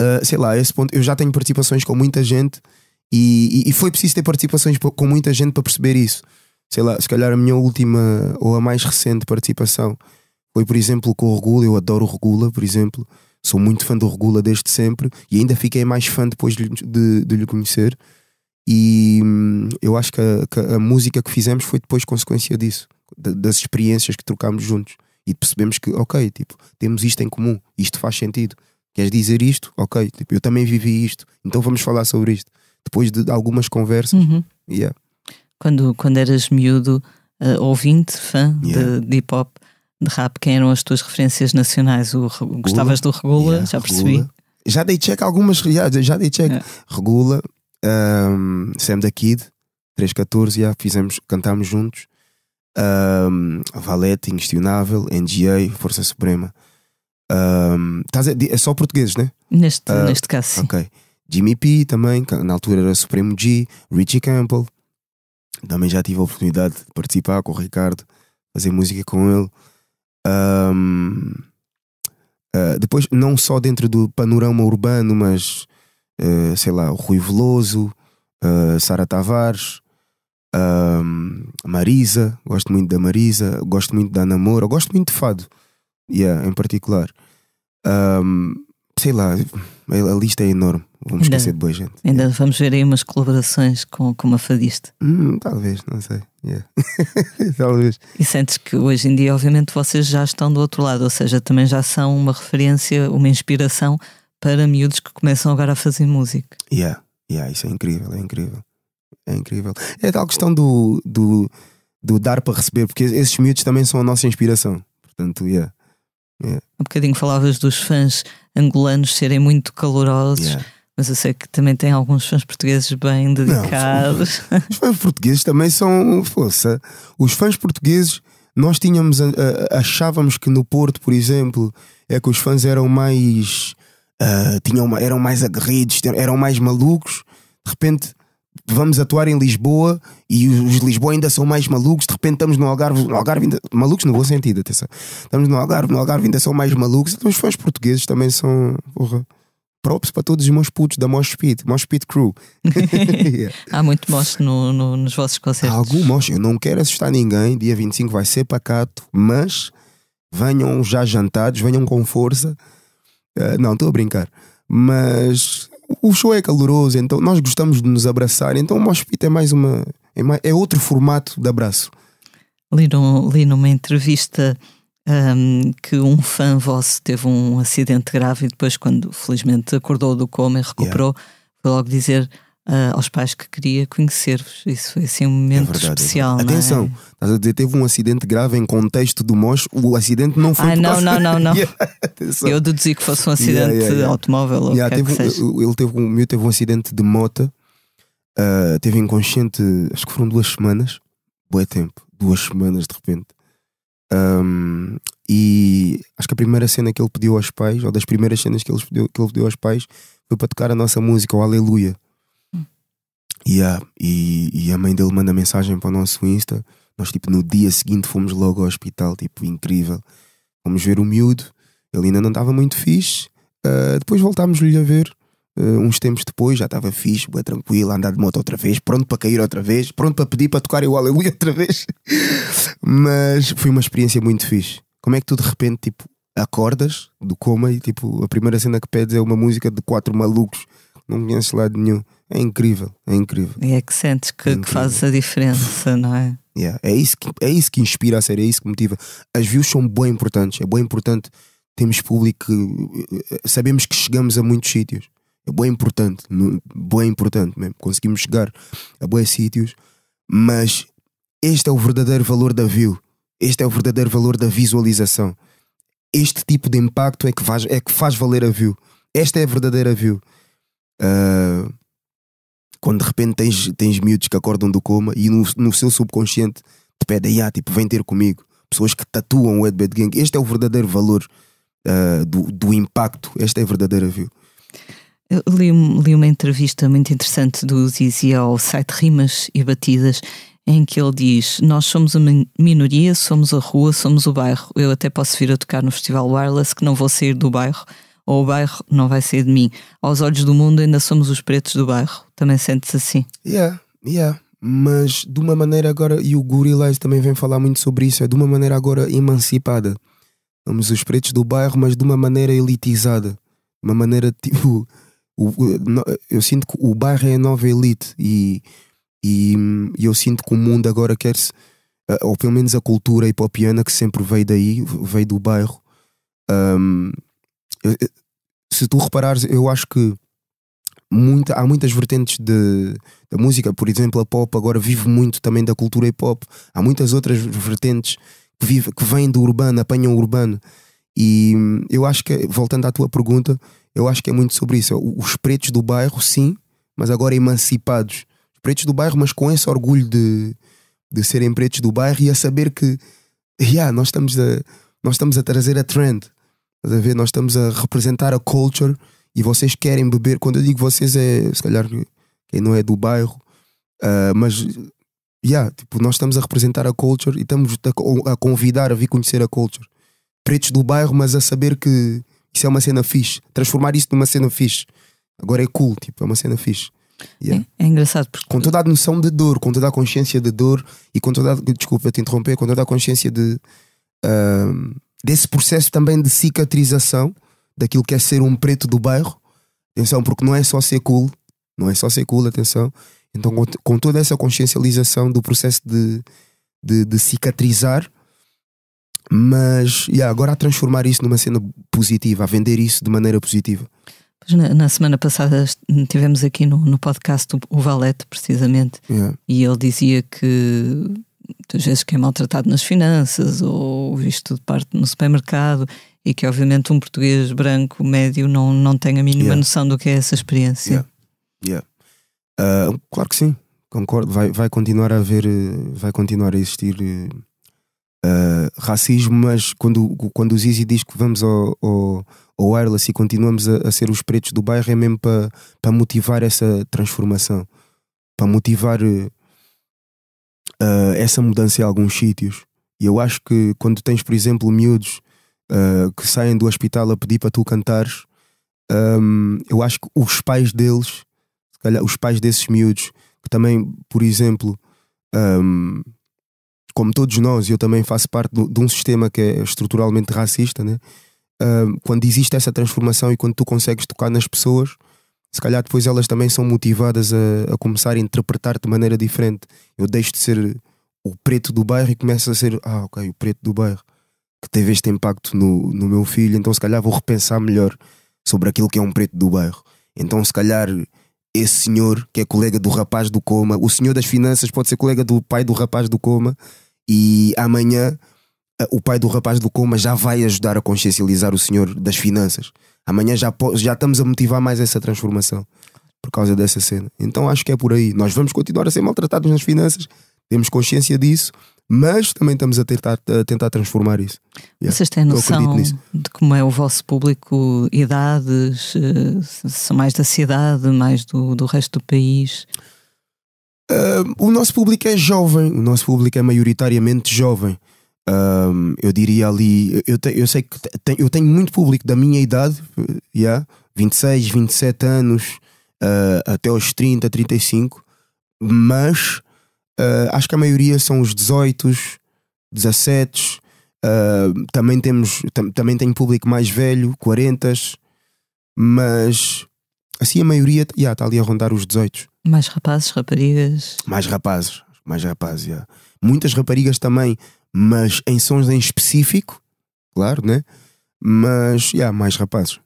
uh, sei lá, esse ponto eu já tenho participações com muita gente e, e- e foi preciso ter participações com muita gente para perceber isso. Sei lá, se calhar a minha última ou a mais recente participação foi, por exemplo, com o Regula. Eu adoro o Regula, por exemplo. Sou muito fã do Regula desde sempre e ainda fiquei mais fã depois de, de, de lhe conhecer. E hum, eu acho que a, que a música que fizemos foi depois consequência disso, das experiências que trocámos juntos. E percebemos que, ok, tipo, temos isto em comum, isto faz sentido. Queres dizer isto? Ok, tipo, eu também vivi isto, então vamos falar sobre isto. Depois de algumas conversas, Uhum. yeah. Quando, quando eras miúdo, uh, ouvinte, fã Yeah. de, de hip hop, de rap, quem eram as tuas referências nacionais? O, Re- gostavas do Regula? Yeah, já percebi. Regula. Já dei check algumas, já, já dei check. É. Regula, um, Sam da Kid, 314, já fizemos, cantámos juntos. Um, Valete, Inquestionável, NGA, Força Suprema. Um, a- é só portugueses, né? Neste, Ah, neste caso, sim. Ok. Jimmy P também, na altura era Supremo G, Richie Campbell. Também já tive a oportunidade de participar com o Ricardo, fazer música com ele. Ahm, ah, depois, não só dentro do panorama urbano, mas ah, sei lá, o Rui Veloso, Sara Tavares, Marisa, gosto muito da Marisa, gosto muito da Namora, gosto muito de Fado, yeah, em particular. Ahm, sei lá, a lista é enorme. Vamos Ainda- esquecer de boa gente. Ainda vamos ver aí umas colaborações com, com uma fadista. Hum, talvez, não sei. Yeah. talvez. E sentes que hoje em dia, obviamente, vocês já estão do outro lado, ou seja, também já são uma referência, uma inspiração para miúdos que começam agora a fazer música. Yeah. Yeah, isso é incrível, é incrível. É incrível. É tal questão do, do, do dar para receber, porque esses miúdos também são a nossa inspiração. Portanto, yeah. Um bocadinho falavas dos fãs angolanos serem muito calorosos, yeah. mas eu sei que também tem alguns fãs portugueses bem dedicados. Os fãs portugueses também são força. Os fãs portugueses nós tínhamos, a- a- achávamos que no Porto, por exemplo, é que os fãs eram mais. ah, tinham, eram mais aguerridos, eram mais malucos. De repente vamos atuar em Lisboa e os Lisboa ainda são mais malucos. De repente estamos no Algarve, no Algarve ainda, malucos no bom sentido, atenção. Estamos no Algarve, no Algarve ainda são mais malucos. Então os fãs portugueses também são. Porra, props para todos os meus putos da Mosh Pit, Mosh Pit Crew. Yeah. Há muito mosto no, no- nos vossos concertos. Algum mosh, eu não quero assustar ninguém. Dia 25 vai ser pacato, mas venham já jantados, venham com força. Ah, não, estou a brincar. Mas o show é caloroso, então nós gostamos de nos abraçar. Então o Mosh Pit é mais uma. É, mais- é outro formato de abraço. Li, num- li numa entrevista ahm, que um fã vosso teve um acidente grave e depois, quando felizmente acordou do coma e recuperou, foi logo dizer ah, aos pais que queria conhecer-vos. Isso foi assim um momento verdade, é especial. verdade. é? Atenção, estás a dizer, teve um acidente grave em contexto do Mosh. O acidente não foi. Ah, não, não, não, não. Yeah. Eu deduzi que fosse um acidente Yeah, yeah, automóvel ou Yeah, teve um- seja. ele teve um, o meu teve um acidente de moto, ah, teve inconsciente, acho que foram duas semanas, boa tempo, duas semanas de repente. Ahm, e acho que a primeira cena que ele pediu aos pais, ou das primeiras cenas que ele pediu, que ele pediu aos pais, foi para tocar a nossa música, o Aleluia. Yeah, e, e a mãe dele manda mensagem para o nosso Insta. Nós, tipo, no dia seguinte fomos logo ao hospital, tipo, incrível. Fomos ver o miúdo, ele ainda não estava muito fixe. Uh, depois voltámos-lhe a ver uh, uns tempos depois, já estava fixe, bem tranquilo, a andar de moto outra vez, pronto para cair outra vez, pronto para pedir para tocar o Aleluia outra vez. Mas foi uma experiência muito fixe. Como é que tu de repente tipo, acordas do coma e tipo, a primeira cena que pedes é uma música de quatro malucos não conheces lado nenhum. É incrível, é incrível. E é que sentes que, que Incrível. fazes a diferença, não é? Yeah, É, isso que, é isso que inspira a série, é isso que motiva. As views são bem importantes, é bem importante. Temos público, que, eh, sabemos que chegamos a muitos sítios. É bem importante, bem importante mesmo. Conseguimos chegar a bons sítios, mas este é o verdadeiro valor da view. Este é o verdadeiro valor da visualização. Este tipo de impacto é que faz, é que faz valer a view. Esta é a verdadeira view. Ah, quando de repente tens, tens miúdos que acordam do coma e no, no seu subconsciente te pedem, ah, tipo, vem ter comigo. Pessoas que tatuam o Ed Bad Gang. Este é o verdadeiro valor ah, do, do impacto. Esta é a verdadeira view. Eu li, li uma entrevista muito interessante do Zizi ao site Rimas e Batidas, em que ele diz: Nós somos uma minoria, somos a rua, somos o bairro. Eu até posso vir a tocar no Festival Wireless, que não vou sair do bairro, ou o bairro não vai sair de mim. Aos olhos do mundo, ainda somos os pretos do bairro. Também sentes assim? Yeah, yeah. Mas de uma maneira agora, e o Gorillaz também vem falar muito sobre isso, é de uma maneira agora emancipada. Somos os pretos do bairro, mas de uma maneira elitizada. Uma maneira tipo. o- eu sinto que o bairro é a nova elite e, e, e eu sinto que o mundo agora quer-se, ah, ou pelo menos a cultura hipopiana que sempre veio daí, veio do bairro. Eu- se tu reparares, eu acho que muita, há muitas vertentes de, da música, por exemplo, a pop agora vive muito também da cultura hip hop. Há muitas outras vertentes que, vive, que vêm do urbano, apanham o urbano. E hum, eu acho que, voltando à tua pergunta, eu acho que é muito sobre isso. Os pretos do bairro, sim, mas agora emancipados. Os pretos do bairro, mas com esse orgulho de, de serem pretos do bairro e a saber que yeah, nós, estamos a, nós estamos a trazer a trend. Estás a ver? Nós estamos a representar a culture e vocês querem beber. Quando eu digo vocês, é se calhar quem não é do bairro, ah, mas yeah, tipo, nós estamos a representar a culture e estamos a, a convidar a vir conhecer a culture. Pretos do bairro, mas a saber que isso é uma cena fixe. Transformar isso numa cena fixe. Agora é cool, tipo, é uma cena fixe. Yeah. É, é engraçado porque Com toda a noção de dor, com toda a consciência de dor e com toda a, desculpa te interromper, com toda a consciência de ah, desse processo também de cicatrização daquilo que é ser um preto do bairro. Atenção, porque não é só ser cool, não é só ser cool, atenção. Então, com, toda essa consciencialização do processo de, de, de cicatrizar, mas yeah, agora a transformar isso numa cena positiva, a vender isso de maneira positiva. Na, na semana passada tivemos aqui no, no podcast o, o Valete, precisamente, Yeah. e ele dizia que muitas vezes que é maltratado nas finanças ou visto de parte no supermercado e que obviamente um português branco médio não, não tem a mínima Yeah. noção do que é essa experiência. Yeah. Yeah. Ah, claro que sim, concordo. Vai, vai continuar a haver, vai continuar a existir eh, racismo, mas quando, quando o Zizi diz que vamos ao, ao, ao wireless e continuamos a, a ser os pretos do bairro, é mesmo para pa motivar essa transformação, para motivar uh, essa mudança em alguns sítios. E eu acho que quando tens, por exemplo, miúdos uh, que saem do hospital a pedir para tu cantares, um, eu acho que os pais deles, se calhar os pais desses miúdos, que também, por exemplo, um, como todos nós, eu também faço parte de um sistema que é estruturalmente racista, né? Um, quando existe essa transformação e quando tu consegues tocar nas pessoas, se calhar depois elas também são motivadas a, a começar a interpretar de maneira diferente. Eu deixo de ser o preto do bairro e começo a ser, ah, ok, o preto do bairro que teve este impacto no, no meu filho, então se calhar vou repensar melhor sobre aquilo que é um preto do bairro. Então, se calhar, esse senhor que é colega do rapaz do coma, o senhor das finanças pode ser colega do pai do rapaz do coma, e amanhã o pai do rapaz do coma já vai ajudar a consciencializar o senhor das finanças. Amanhã já, já estamos a motivar mais essa transformação por causa dessa cena. Então acho que é por aí. Nós vamos continuar a ser maltratados nas finanças, temos consciência disso, mas também estamos a tentar, a tentar transformar isso. Yeah. Vocês têm noção de como é o vosso público, idades, eh, são mais da cidade, mais do, do resto do país? Uh, o nosso público é jovem, o nosso público é maioritariamente jovem. Uh, eu diria ali, eu, te, eu sei que te, eu tenho muito público da minha idade, yeah, 26, 27 anos, uh, até aos 30, 35, mas Uh, acho que a maioria são os 18, 17. Uh, também temos tam, também tem público mais velho, 40, mas assim a maioria está yeah, ali a rondar os 18. Mais rapazes, raparigas? Mais rapazes, mais rapazes, yeah. Muitas raparigas também, mas em sons em específico, claro, né? Mas, yeah, mais rapazes.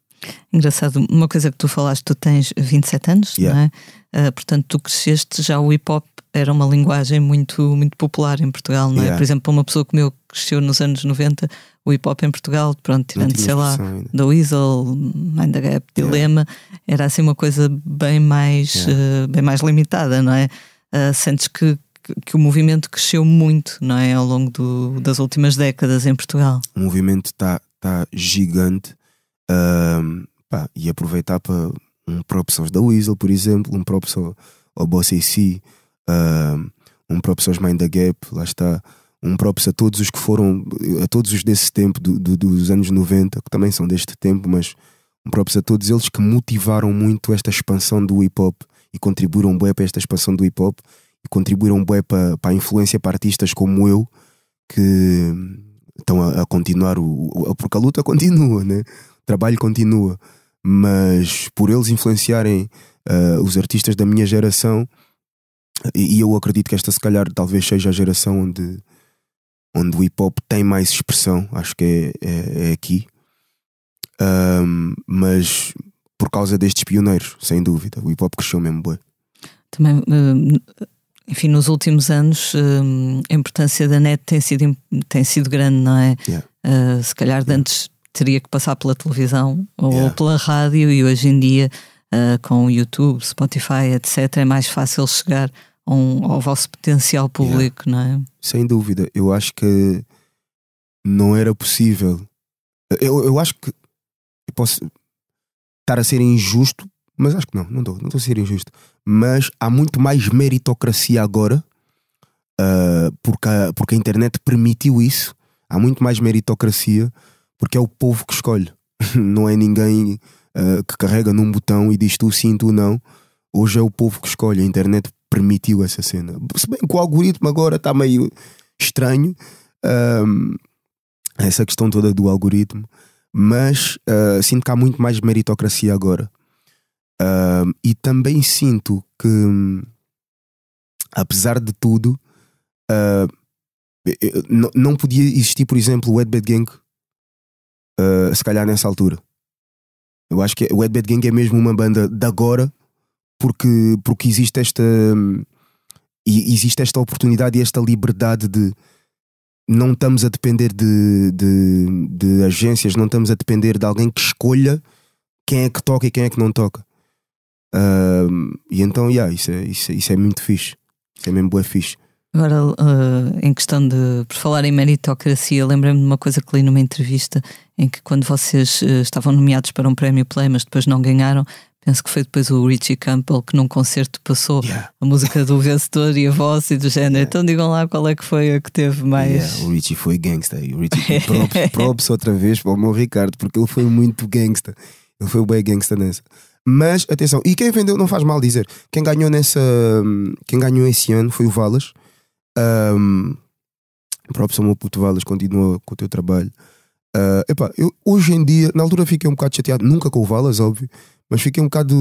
Engraçado, uma coisa que tu falaste, tu tens 27 anos, yeah. não é? Uh, portanto, tu cresceste já o hip hop era uma linguagem muito, muito popular em Portugal, não é? Yeah. Por exemplo, para uma pessoa como eu que cresceu nos anos 90, o hip hop em Portugal, pronto, tirando, sei lá, da Weasel, Mind the Gap, Dilema, yeah. era assim uma coisa bem mais, yeah. uh, bem mais limitada, não é? Uh, sentes que, que o movimento cresceu muito, não é? Ao longo do, das últimas décadas em Portugal. O movimento está tá gigante pá, e aproveitar para um próprio da Weasel, por exemplo, um próprio ao Boss AC uh, um próprio Mind the Gap, lá está, um próprio a todos os que foram, a todos os desse tempo, do, do, dos anos 90, que também são deste tempo, mas um próprio a todos eles que motivaram muito esta expansão do hip hop e contribuíram bem para esta expansão do hip hop e contribuíram bem para, para a influência para artistas como eu que estão a, a continuar, o, porque a luta continua, né? o trabalho continua, mas por eles influenciarem uh, os artistas da minha geração e, eu acredito que esta, se calhar, talvez seja a geração onde, onde o hip hop tem mais expressão. Acho que é, é, é aqui. Um, mas por causa destes pioneiros, sem dúvida. O hip hop cresceu mesmo bem. Também, enfim, nos últimos anos a importância da net tem sido, tem sido grande, não é? Yeah. Uh, se calhar de antes teria que passar pela televisão ou yeah. pela rádio e hoje em dia uh, com o YouTube, Spotify, etc., é mais fácil chegar um, ao vosso potencial público, yeah. não é? Sem dúvida. Eu acho que não era possível. Eu, eu acho que eu posso estar a ser injusto, mas acho que não, não estou, não a ser injusto. Mas há muito mais meritocracia agora, uh, porque, a, porque a internet permitiu isso. Há muito mais meritocracia, porque é o povo que escolhe. não é ninguém uh, que carrega num botão e diz tu sim, tu não. Hoje é o povo que escolhe. A internet permitiu essa cena. Se bem que o algoritmo agora está meio estranho, um, essa questão toda do algoritmo, mas uh, sinto que há muito mais meritocracia agora. Uh, e também sinto que, apesar de tudo, uh, não podia existir, por exemplo, o Ed Bad Gang, se calhar nessa altura. Eu acho que o Ed Bad Gang é mesmo uma banda de agora porque, porque existe esta existe esta oportunidade e esta liberdade de não estamos a depender de, de, de, agências, não estamos a depender de alguém que escolha quem é que toca e quem é que não toca. Uh, e então, yeah, isso, é, isso, é, isso é muito fixe. Isso é mesmo boa fixe. Agora, uh, em questão de, por falar em meritocracia, lembrei-me de uma coisa que li numa entrevista em que quando vocês uh, estavam nomeados para um prémio Play, mas depois não ganharam, penso que foi depois o Richie Campbell que num concerto passou Yeah. a música do vencedor e a voz e do género. Então digam lá qual é que foi a que teve mais. Yeah, o Richie foi gangsta. E o Richie props, props outra vez para o meu Ricardo, porque ele foi muito gangsta. Ele foi bem gangsta nessa. Mas atenção, e quem vendeu não faz mal dizer. Quem ganhou nessa. Quem ganhou esse ano foi o Valas. Um, props ao meu puto Valas, continua com o teu trabalho. Uh, epá, eu, hoje em dia, na altura fiquei um bocado chateado, nunca com o Valas, óbvio, mas fiquei um bocado.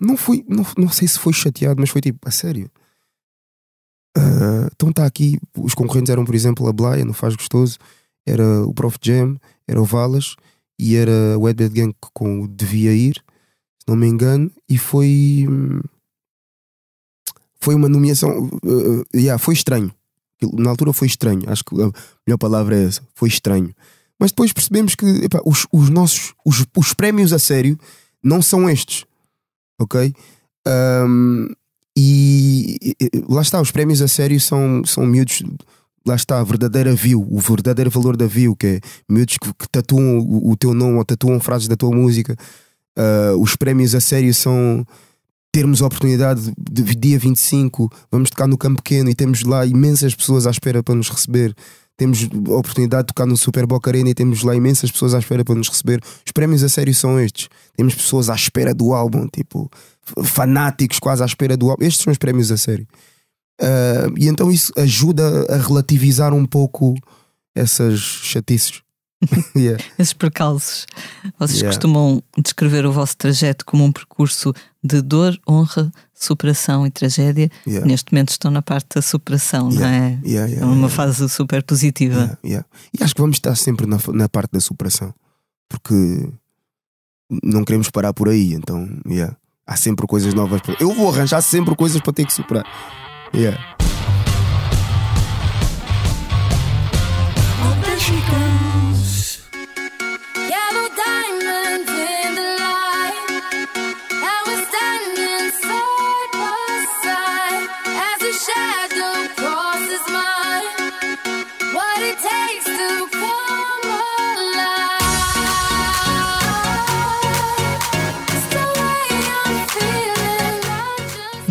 Não fui, não, não sei se foi chateado, mas foi tipo, a sério. Uh, então está aqui, os concorrentes eram, por exemplo, a Blaia, no Faz Gostoso, era o Prof Jam, era o Valas e era o Wet Bad Gang com o Devia Ir, não me engano, e foi. Foi uma nomeação. uh, yeah, foi estranho. Na altura foi estranho, acho que a melhor palavra é essa, foi estranho. Mas depois percebemos que os, os nossos os, os prémios a sério não são estes, ok? Um, e- e- lá está, os prémios a sério são, são miúdos, lá está, a verdadeira view, o verdadeiro valor da view, que é miúdos que, que tatuam o, o teu nome ou tatuam frases da tua música. Uh, os prémios a sério são termos a oportunidade de dia 25, vamos tocar no campo pequeno e temos lá imensas pessoas à espera para nos receber. Temos a oportunidade de tocar no Super Boca Arena e temos lá imensas pessoas à espera para nos receber. Os prémios a sério são estes. Temos pessoas à espera do álbum, tipo, fanáticos quase à espera do álbum. Estes são os prémios a sério. Ah, e então isso ajuda a relativizar um pouco essas chatices. Yeah. Esses percalços. Vocês Yeah. costumam descrever o vosso trajeto como um percurso de dor, honra, superação e tragédia. Yeah. Neste momento estão na parte da superação, não é? É uma fase super positiva. E acho que vamos estar sempre na, na parte da superação. Porque não queremos parar por aí. Então, yeah. há sempre coisas novas. Para... Eu vou arranjar sempre coisas para ter que superar.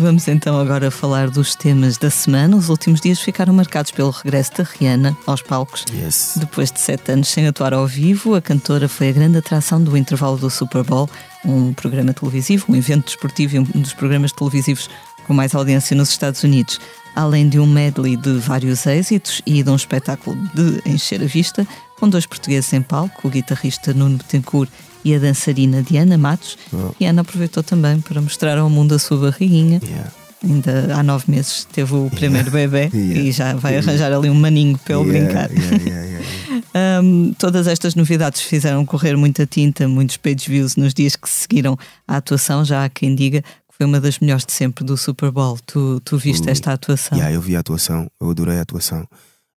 Vamos então agora falar dos temas da semana. Os últimos dias ficaram marcados pelo regresso da Rihanna aos palcos. Yes. Depois de sete anos sem atuar ao vivo, a cantora foi a grande atração do intervalo do Super Bowl, um programa televisivo, um evento desportivo e um dos programas televisivos com mais audiência nos Estados Unidos. Além de um medley de vários êxitos e de um espetáculo de encher a vista, com dois portugueses em palco, o guitarrista Nuno Betancourt e a dançarina Diana Matos, Oh. Rihanna aproveitou também para mostrar ao mundo a sua barriguinha. Yeah. Ainda há nove meses teve o primeiro bebê Yeah. e já vai arranjar ali um maninho para ele Yeah, brincar. yeah, yeah, yeah, yeah. Um, todas estas novidades fizeram correr muita tinta, muitos page views nos dias que se seguiram à atuação. Já há quem diga que foi uma das melhores de sempre do Super Bowl. Tu, tu viste Ui. esta atuação? Yeah, eu vi a atuação, eu adorei a atuação.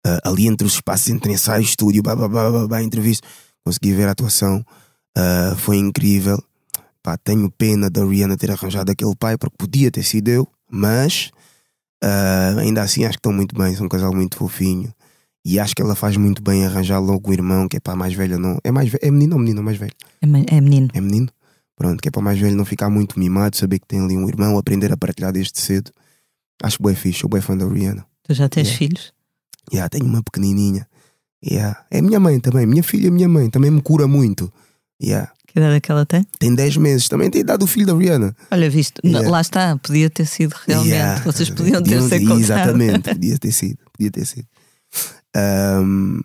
Ah, ali entre os espaços entre ensaio, estúdio, blá, blá, blá, blá, blá, entrevista, consegui ver a atuação, Ah, foi incrível. Pá, tenho pena da Rihanna ter arranjado aquele pai, porque podia ter sido eu, mas ah, ainda assim acho que estão muito bem, são um casal muito fofinho. E acho que ela faz muito bem arranjar logo o irmão, que é para a mais velha, não. É, mais ve- é menino ou menino mais velho? É, é menino. É menino? Pronto, que é para o mais velho não ficar muito mimado, saber que tem ali um irmão, aprender a partilhar desde cedo. Acho bem fixe, sou bem fã da Rihanna. Tu já tens Yeah. filhos? Yeah, tenho uma pequenininha. Yeah. É minha mãe também, minha filha é minha mãe, também me cura muito. Yeah. Que idade é que ela tem? Tem 10 meses, também tem idade do filho da Rihanna. Olha, visto, Yeah. lá está, podia ter sido realmente. Yeah. Vocês podiam ter se encontrado. Exatamente, podia ter sido. Podia ter sido. Ahm,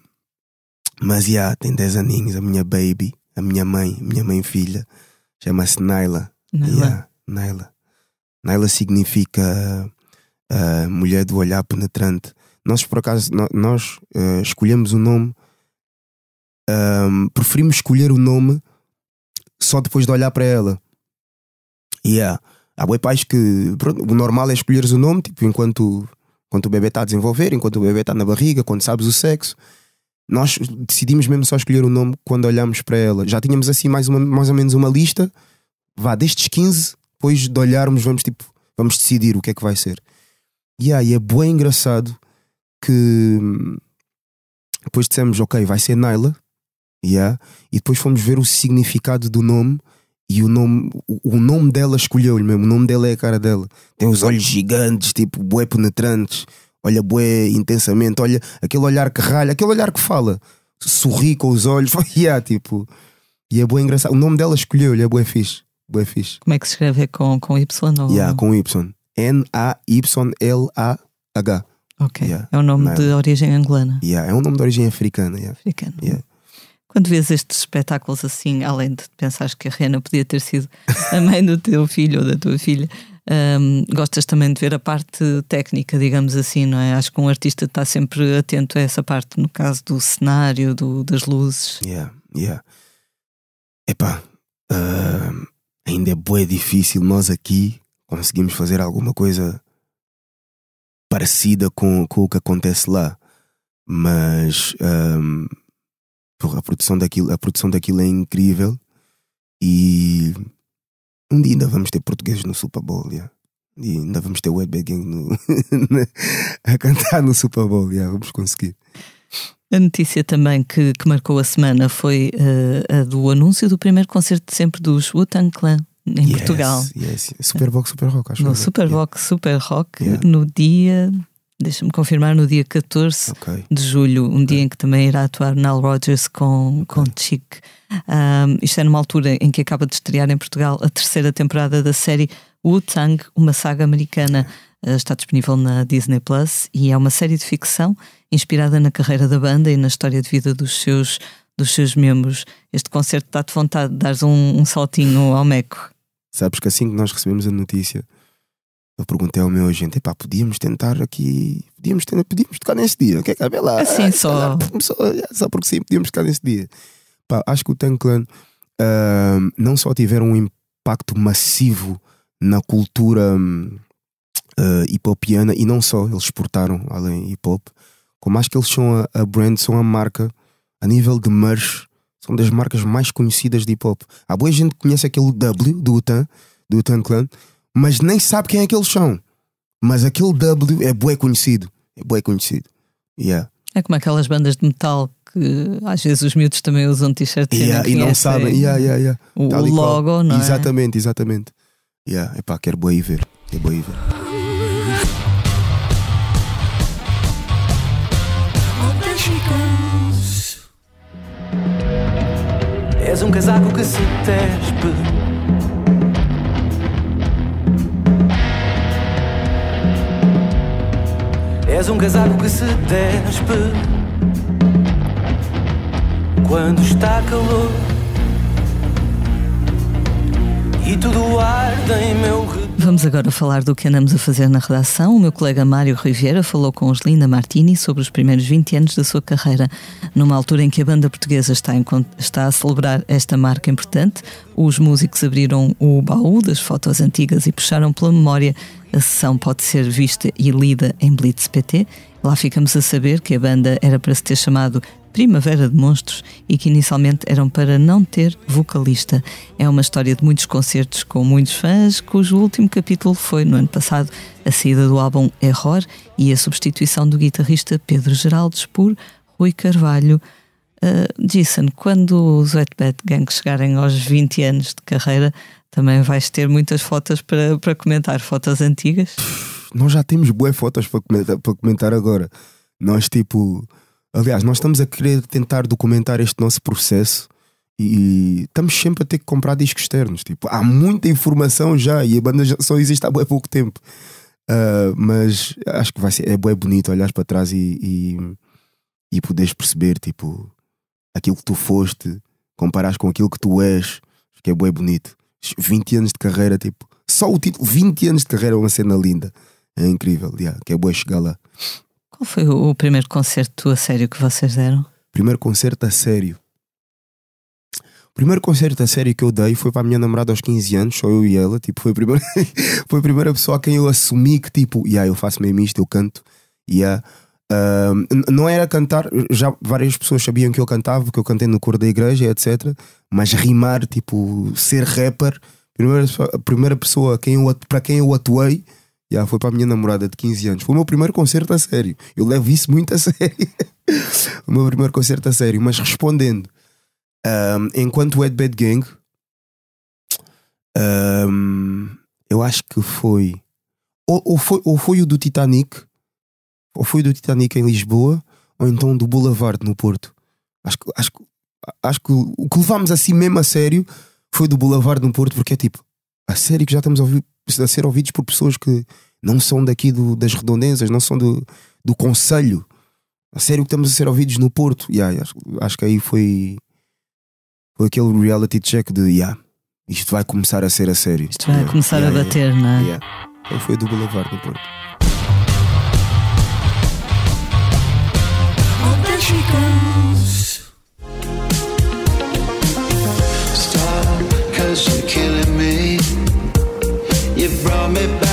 mas yeah, tem 10 aninhos, a minha baby, a minha mãe, a minha mãe filha, chama-se Naila. É? Yeah, Naila. Naila significa ah, mulher do olhar penetrante. Nós, por acaso, no- nós ah, escolhemos o nome, ahm, preferimos escolher o nome só depois de olhar para ela. Yeah. Há boi pais que pronto, o normal é escolheres o nome tipo, enquanto, enquanto o bebê está a desenvolver, enquanto o bebê está na barriga, quando sabes o sexo. Nós decidimos mesmo só escolher o nome quando olhamos para ela. Já tínhamos assim mais, uma, mais ou menos uma lista vá, destes 15, depois de olharmos, vamos tipo, vamos decidir o que é que vai ser. Yeah, e é bem engraçado que hum, depois dissemos, ok, vai ser Naila, yeah, e depois fomos ver o significado do nome. E o nome, o, o nome dela escolheu-lhe mesmo. O nome dela é a cara dela. Tem os olhos gigantes, tipo, bué penetrantes. Olha bué intensamente. Olha aquele olhar que ralha, aquele olhar que fala. Sorri com os olhos. yeah, tipo. E é bué engraçado. O nome dela escolheu-lhe, é bué fixe. Bué fixe. Como é que se escreve? É com, com Y ou... Yeah, com Y. N-A-Y-L-A-H. Ok. Yeah. É um nome Naila. de origem angolana, Yeah, é um nome de origem africana. Yeah. africana. Yeah. Quando vês estes espetáculos assim, além de pensares que a Rihanna podia ter sido a mãe do teu filho ou da tua filha, hum, gostas também de ver a parte técnica, digamos assim, não é? Acho que um artista está sempre atento a essa parte, no caso do cenário, do, das luzes. Yeah, yeah. Epá, ah, ainda é bué difícil nós aqui conseguimos fazer alguma coisa parecida com, com o que acontece lá. Mas ahm, porra, a, produção daquilo, a produção daquilo é incrível e um dia ainda vamos ter portugueses no Super Bowl. Yeah. E ainda vamos ter o Wetback Gang no- a cantar no Super Bowl. Yeah, vamos conseguir. A notícia também que, que marcou a semana foi eh, a do anúncio do primeiro concerto de sempre dos Wu-Tang Clan em Yes, Portugal. Yes. Superbox, Super Rock, acho No. Superbox Super Rock, Yeah. no dia, deixa-me confirmar, no dia 14 Yeah. Ok. de julho, um dia em que também irá atuar Nile Rodgers com, com Chic. Um, isto é numa altura em que acaba de estrear em Portugal a terceira temporada da série Wu-Tang, uma saga americana. Uh, está disponível na Disney Plus e é uma série de ficção inspirada na carreira da banda e na história de vida dos seus, dos seus membros. Este concerto dá-te vontade de dares um, um saltinho ao meco. Sabes que assim que nós recebemos a notícia, eu perguntei ao meu agente: epá, podíamos tentar aqui, podíamos, tentar, podíamos tocar nesse dia, o que é que é lá? Assim, Ah, só. só, só porque sim, podíamos tocar nesse dia. Pá, acho que o Tan Clan ah, não só tiveram um impacto massivo na cultura ah, hip-hopiana e não só, eles exportaram além hip-hop, como acho que eles são a, a brand, são a marca a nível de merch, são das marcas mais conhecidas de hip-hop. Há boa gente que conhece aquele W do Utan, do Utan Clan, mas nem sabe quem é que eles são. Mas aquele W é bué conhecido. É bué conhecido. Yeah. É como aquelas bandas de metal que às vezes os miúdos também usam t-shirts Yeah, e não sabem. Yeah, yeah, yeah. o, o e qual. logo, não é? Exatamente, exatamente. Yeah. Epá, quero bué ir ver. Quero bué ir ver. És um casaco que se despe. És um casaco que se despe. Quando está calor. E tudo arde em meu. Vamos agora falar do que andamos a fazer na redação. O meu colega Mário Riviera falou com Oslinda Martini sobre os primeiros 20 anos da sua carreira. Numa altura em que a banda portuguesa está, em está a celebrar esta marca importante, os músicos abriram o baú das fotos antigas e puxaram pela memória. A sessão pode ser vista e lida em Blitz PT. Lá ficamos a saber que a banda era para se ter chamado Primavera de Monstros e que inicialmente eram para não ter vocalista. É uma história de muitos concertos com muitos fãs, cujo último capítulo foi, no ano passado, a saída do álbum Error e a substituição do guitarrista Pedro Geraldes por Rui Carvalho. Uh, Jason, quando os Wetbed Gang chegarem aos 20 anos de carreira, também vais ter muitas fotos para, para comentar, fotos antigas. nós já temos boas fotos para comentar, para comentar agora. Nós, tipo, aliás, nós estamos a querer tentar documentar este nosso processo e estamos sempre a ter que comprar discos externos. Tipo, há muita informação já e a banda já só existe há bué pouco tempo. Ah, mas acho que vai ser, é bué bonito olhar para trás e, e, e poderes perceber, tipo, aquilo que tu foste, comparares com aquilo que tu és. Acho que é bué bonito. 20 anos de carreira, tipo, só o título, 20 anos de carreira é uma cena linda. É incrível, yeah, que é bué chegar lá. Qual foi o primeiro concerto a sério que vocês deram? Primeiro concerto a sério. O primeiro concerto a sério que eu dei foi para a minha namorada aos 15 anos, só eu e ela. Tipo, foi a primeira, foi a primeira pessoa a quem eu assumi que, tipo, yeah, eu faço mesmo isto, eu canto. Yeah. N- não era cantar, já várias pessoas sabiam que eu cantava, que eu cantei no coro da igreja, etc. Mas rimar, tipo, ser rapper, primeira, a primeira pessoa quem eu, para quem eu atuei, Yeah, foi para a minha namorada de 15 anos. Foi o meu primeiro concerto a sério. Eu levo isso muito a sério. o meu primeiro concerto a sério. Mas respondendo, ahm, enquanto Wet Bad Gang, ahm, eu acho que foi ou, ou foi. ou foi o do Titanic, ou foi o do Titanic em Lisboa, ou então do Boulevard no Porto. Acho que, acho, acho que o que levámos assim mesmo a sério foi do Boulevard no Porto, porque é tipo, a sério que já estamos a, ouvir, a ser ouvidos por pessoas que não são daqui do- das redondezas, não são do, do Conselho. A sério que estamos a ser ouvidos no Porto. Yeah, acho, acho que aí foi, foi aquele reality check de yeah, isto vai começar a ser a sério. Isto vai Yeah, começar yeah, a yeah, bater, não é? yeah. Aí foi do Boulevard no Porto. Stop, cause you're killing. You brought me back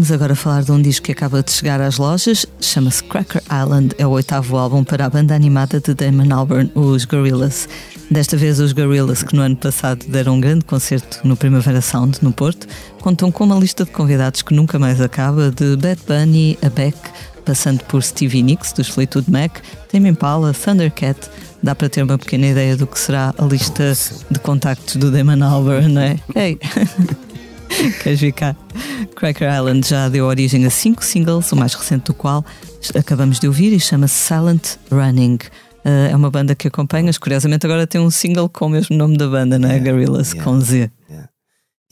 Vamos agora falar de um disco que acaba de chegar às lojas, chama-se Cracker Island, é o oitavo álbum para a banda animada de Damon Albarn, os Gorillaz. Desta vez, os Gorillaz, que no ano passado deram um grande concerto no Primavera Sound, no Porto, contam com uma lista de convidados que nunca mais acaba, de Bad Bunny a Beck, passando por Stevie Nicks, dos Fleetwood Mac, Tame Impala, Thundercat. Dá para ter uma pequena ideia do que será a lista de contactos do Damon Albarn, não é? Ei! Queres cá? Cracker Island já deu origem a cinco singles, o mais recente do qual acabamos de ouvir e chama-se Silent Running. Uh, é uma banda que acompanhas, curiosamente agora tem um single com o mesmo nome da banda, não é? Yeah, Gorillaz, yeah. com Z.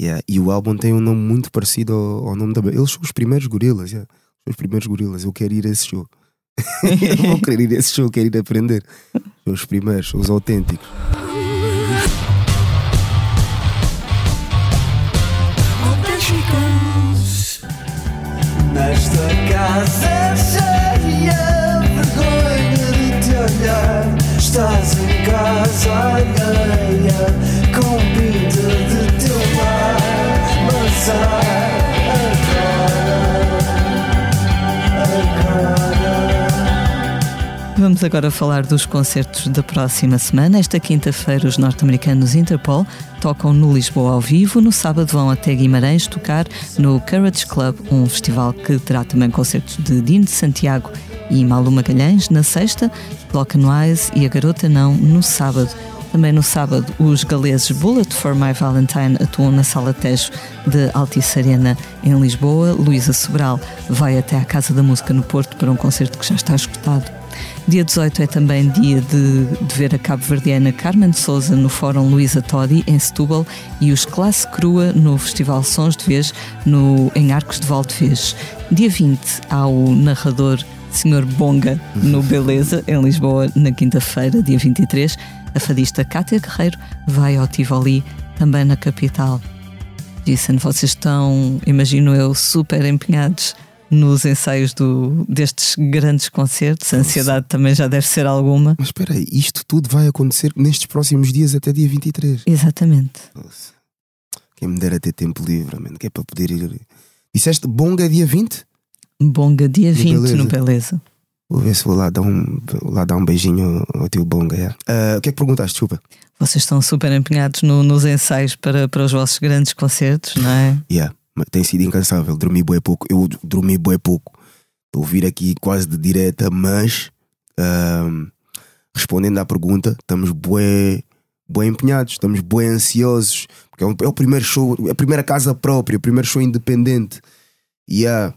Yeah, E o álbum tem um nome muito parecido ao, ao nome da banda. Eles são os primeiros gorilas, yeah. São os primeiros gorilas. Eu quero ir a esse show. eu vou querer ir a esse show, quero ir aprender. São os primeiros, são os autênticos. Nesta casa cheia, vergonha de te olhar. Estás em casa alheia, com pinta de teu lar. Mas agora, agora. Vamos agora falar dos concertos da próxima semana. Esta quinta-feira, os norte-americanos Interpol tocam no Lisboa ao vivo. No sábado, vão até Guimarães tocar no Courage Club, um festival que terá também concertos de Dino de Santiago e Malu Magalhães. Na sexta, Block Eyes e A Garota Não no sábado. Também no sábado, os galeses Bullet for My Valentine atuam na Sala Tejo de Altice Arena, em Lisboa. Luísa Sobral vai até à Casa da Música no Porto para um concerto que já está esgotado. Dia 18 é também dia de, de ver a cabo-verdiana Carmen Souza no Fórum Luísa Todi, em Setúbal, e os Classe Crua no Festival Sons de Vez, no, em Arcos de Valdevez. Dia 20 há o narrador Sr. Bonga no Beleza, em Lisboa, na quinta-feira, dia 23. A fadista Cátia Guerreiro vai ao Tivoli, também na capital. Dizem, vocês estão, imagino eu, super empenhados nos ensaios do, destes grandes concertos. A ansiedade também já deve ser alguma. Mas espera aí, isto tudo vai acontecer nestes próximos dias até dia 23. Exatamente. Nossa. Quem me dera ter tempo livre, man, que é para poder ir. Disseste Bonga dia 20? Bonga, dia 20 Beleza. no Beleza. Vou ver se vou lá dar um, lá dar um beijinho ao, teu Bonga. yeah. Ah, o que é que perguntaste? Desculpa. Vocês estão super empenhados no- nos ensaios para, para os vossos grandes concertos, não é? Yeah, tem sido incansável. Dormi bué pouco. Eu dormi bué pouco. Estou a ouvir aqui quase de direta, mas ahm, respondendo à pergunta, estamos bué, bué empenhados, estamos bué ansiosos, porque é, um- é o primeiro show, é a primeira casa própria, o primeiro show independente. Yeah.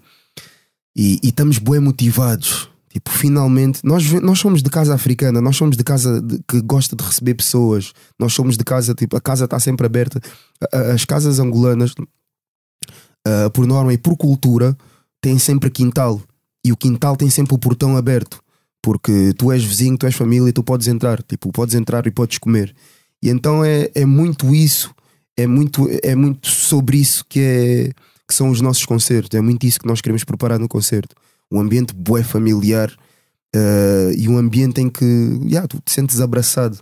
E, e estamos bué motivados. Tipo, finalmente, nós, nós somos de casa africana, nós somos de casa de- que gosta de receber pessoas, nós somos de casa, tipo, a casa está sempre aberta. As casas angolanas, ah, por norma e por cultura, têm sempre quintal. E o quintal tem sempre o portão aberto. Porque tu és vizinho, tu és família tu podes entrar. Tipo, podes entrar e podes comer. E então é, é muito isso, é muito, é muito sobre isso que, é, que são os nossos concertos. É muito isso que nós queremos preparar no concerto. Um ambiente bué familiar ah, e um ambiente em que yeah, tu te sentes abraçado.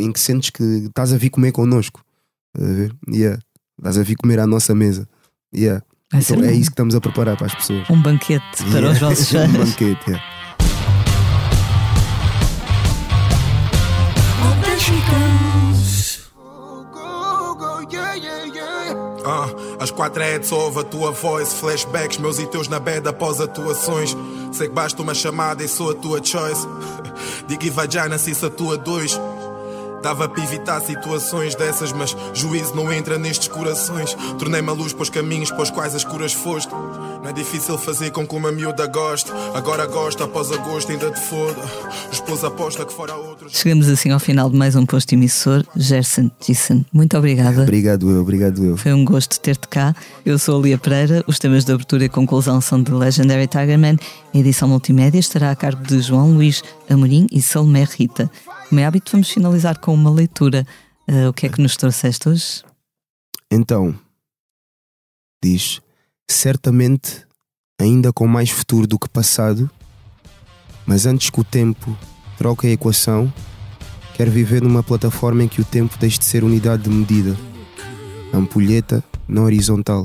Em que sentes que estás a vir comer connosco. Estás a ver? Yeah. Estás a vir comer à nossa mesa. Yeah. Ser Então é um, isso que estamos a preparar para as pessoas. um banquete para Yeah. os vossos um fãs. banquete, yeah. Ah, as quatro heads ouve a tua voz, flashbacks, meus e teus na bed após atuações. Sei que basta uma chamada e sou a tua choice. Digo e vagina se isso atua dois. Dava para evitar situações dessas, mas juízo não entra nestes corações. Tornei-me a luz para os caminhos para os quais as curas foste. Não é difícil fazer com que uma miúda goste. Agora gosta, após agosto ainda te foda. O esposo aposta que fora outros. Chegamos assim ao final de mais um posto emissor. Gerson Thyssen, muito obrigada. Obrigado eu, obrigado eu. Foi um gosto ter-te cá. Eu sou a Lia Pereira. Os temas de abertura e conclusão são de Legendary Tigerman. A edição multimédia estará a cargo de João Luís Amorim e Salomé Rita. Como é hábito, vamos finalizar com uma leitura. Ah, o que é que nos trouxeste hoje? Então, diz: certamente ainda com mais futuro do que passado, mas antes que o tempo troque a equação, quero viver numa plataforma em que o tempo deixe de ser unidade de medida, ampulheta na horizontal.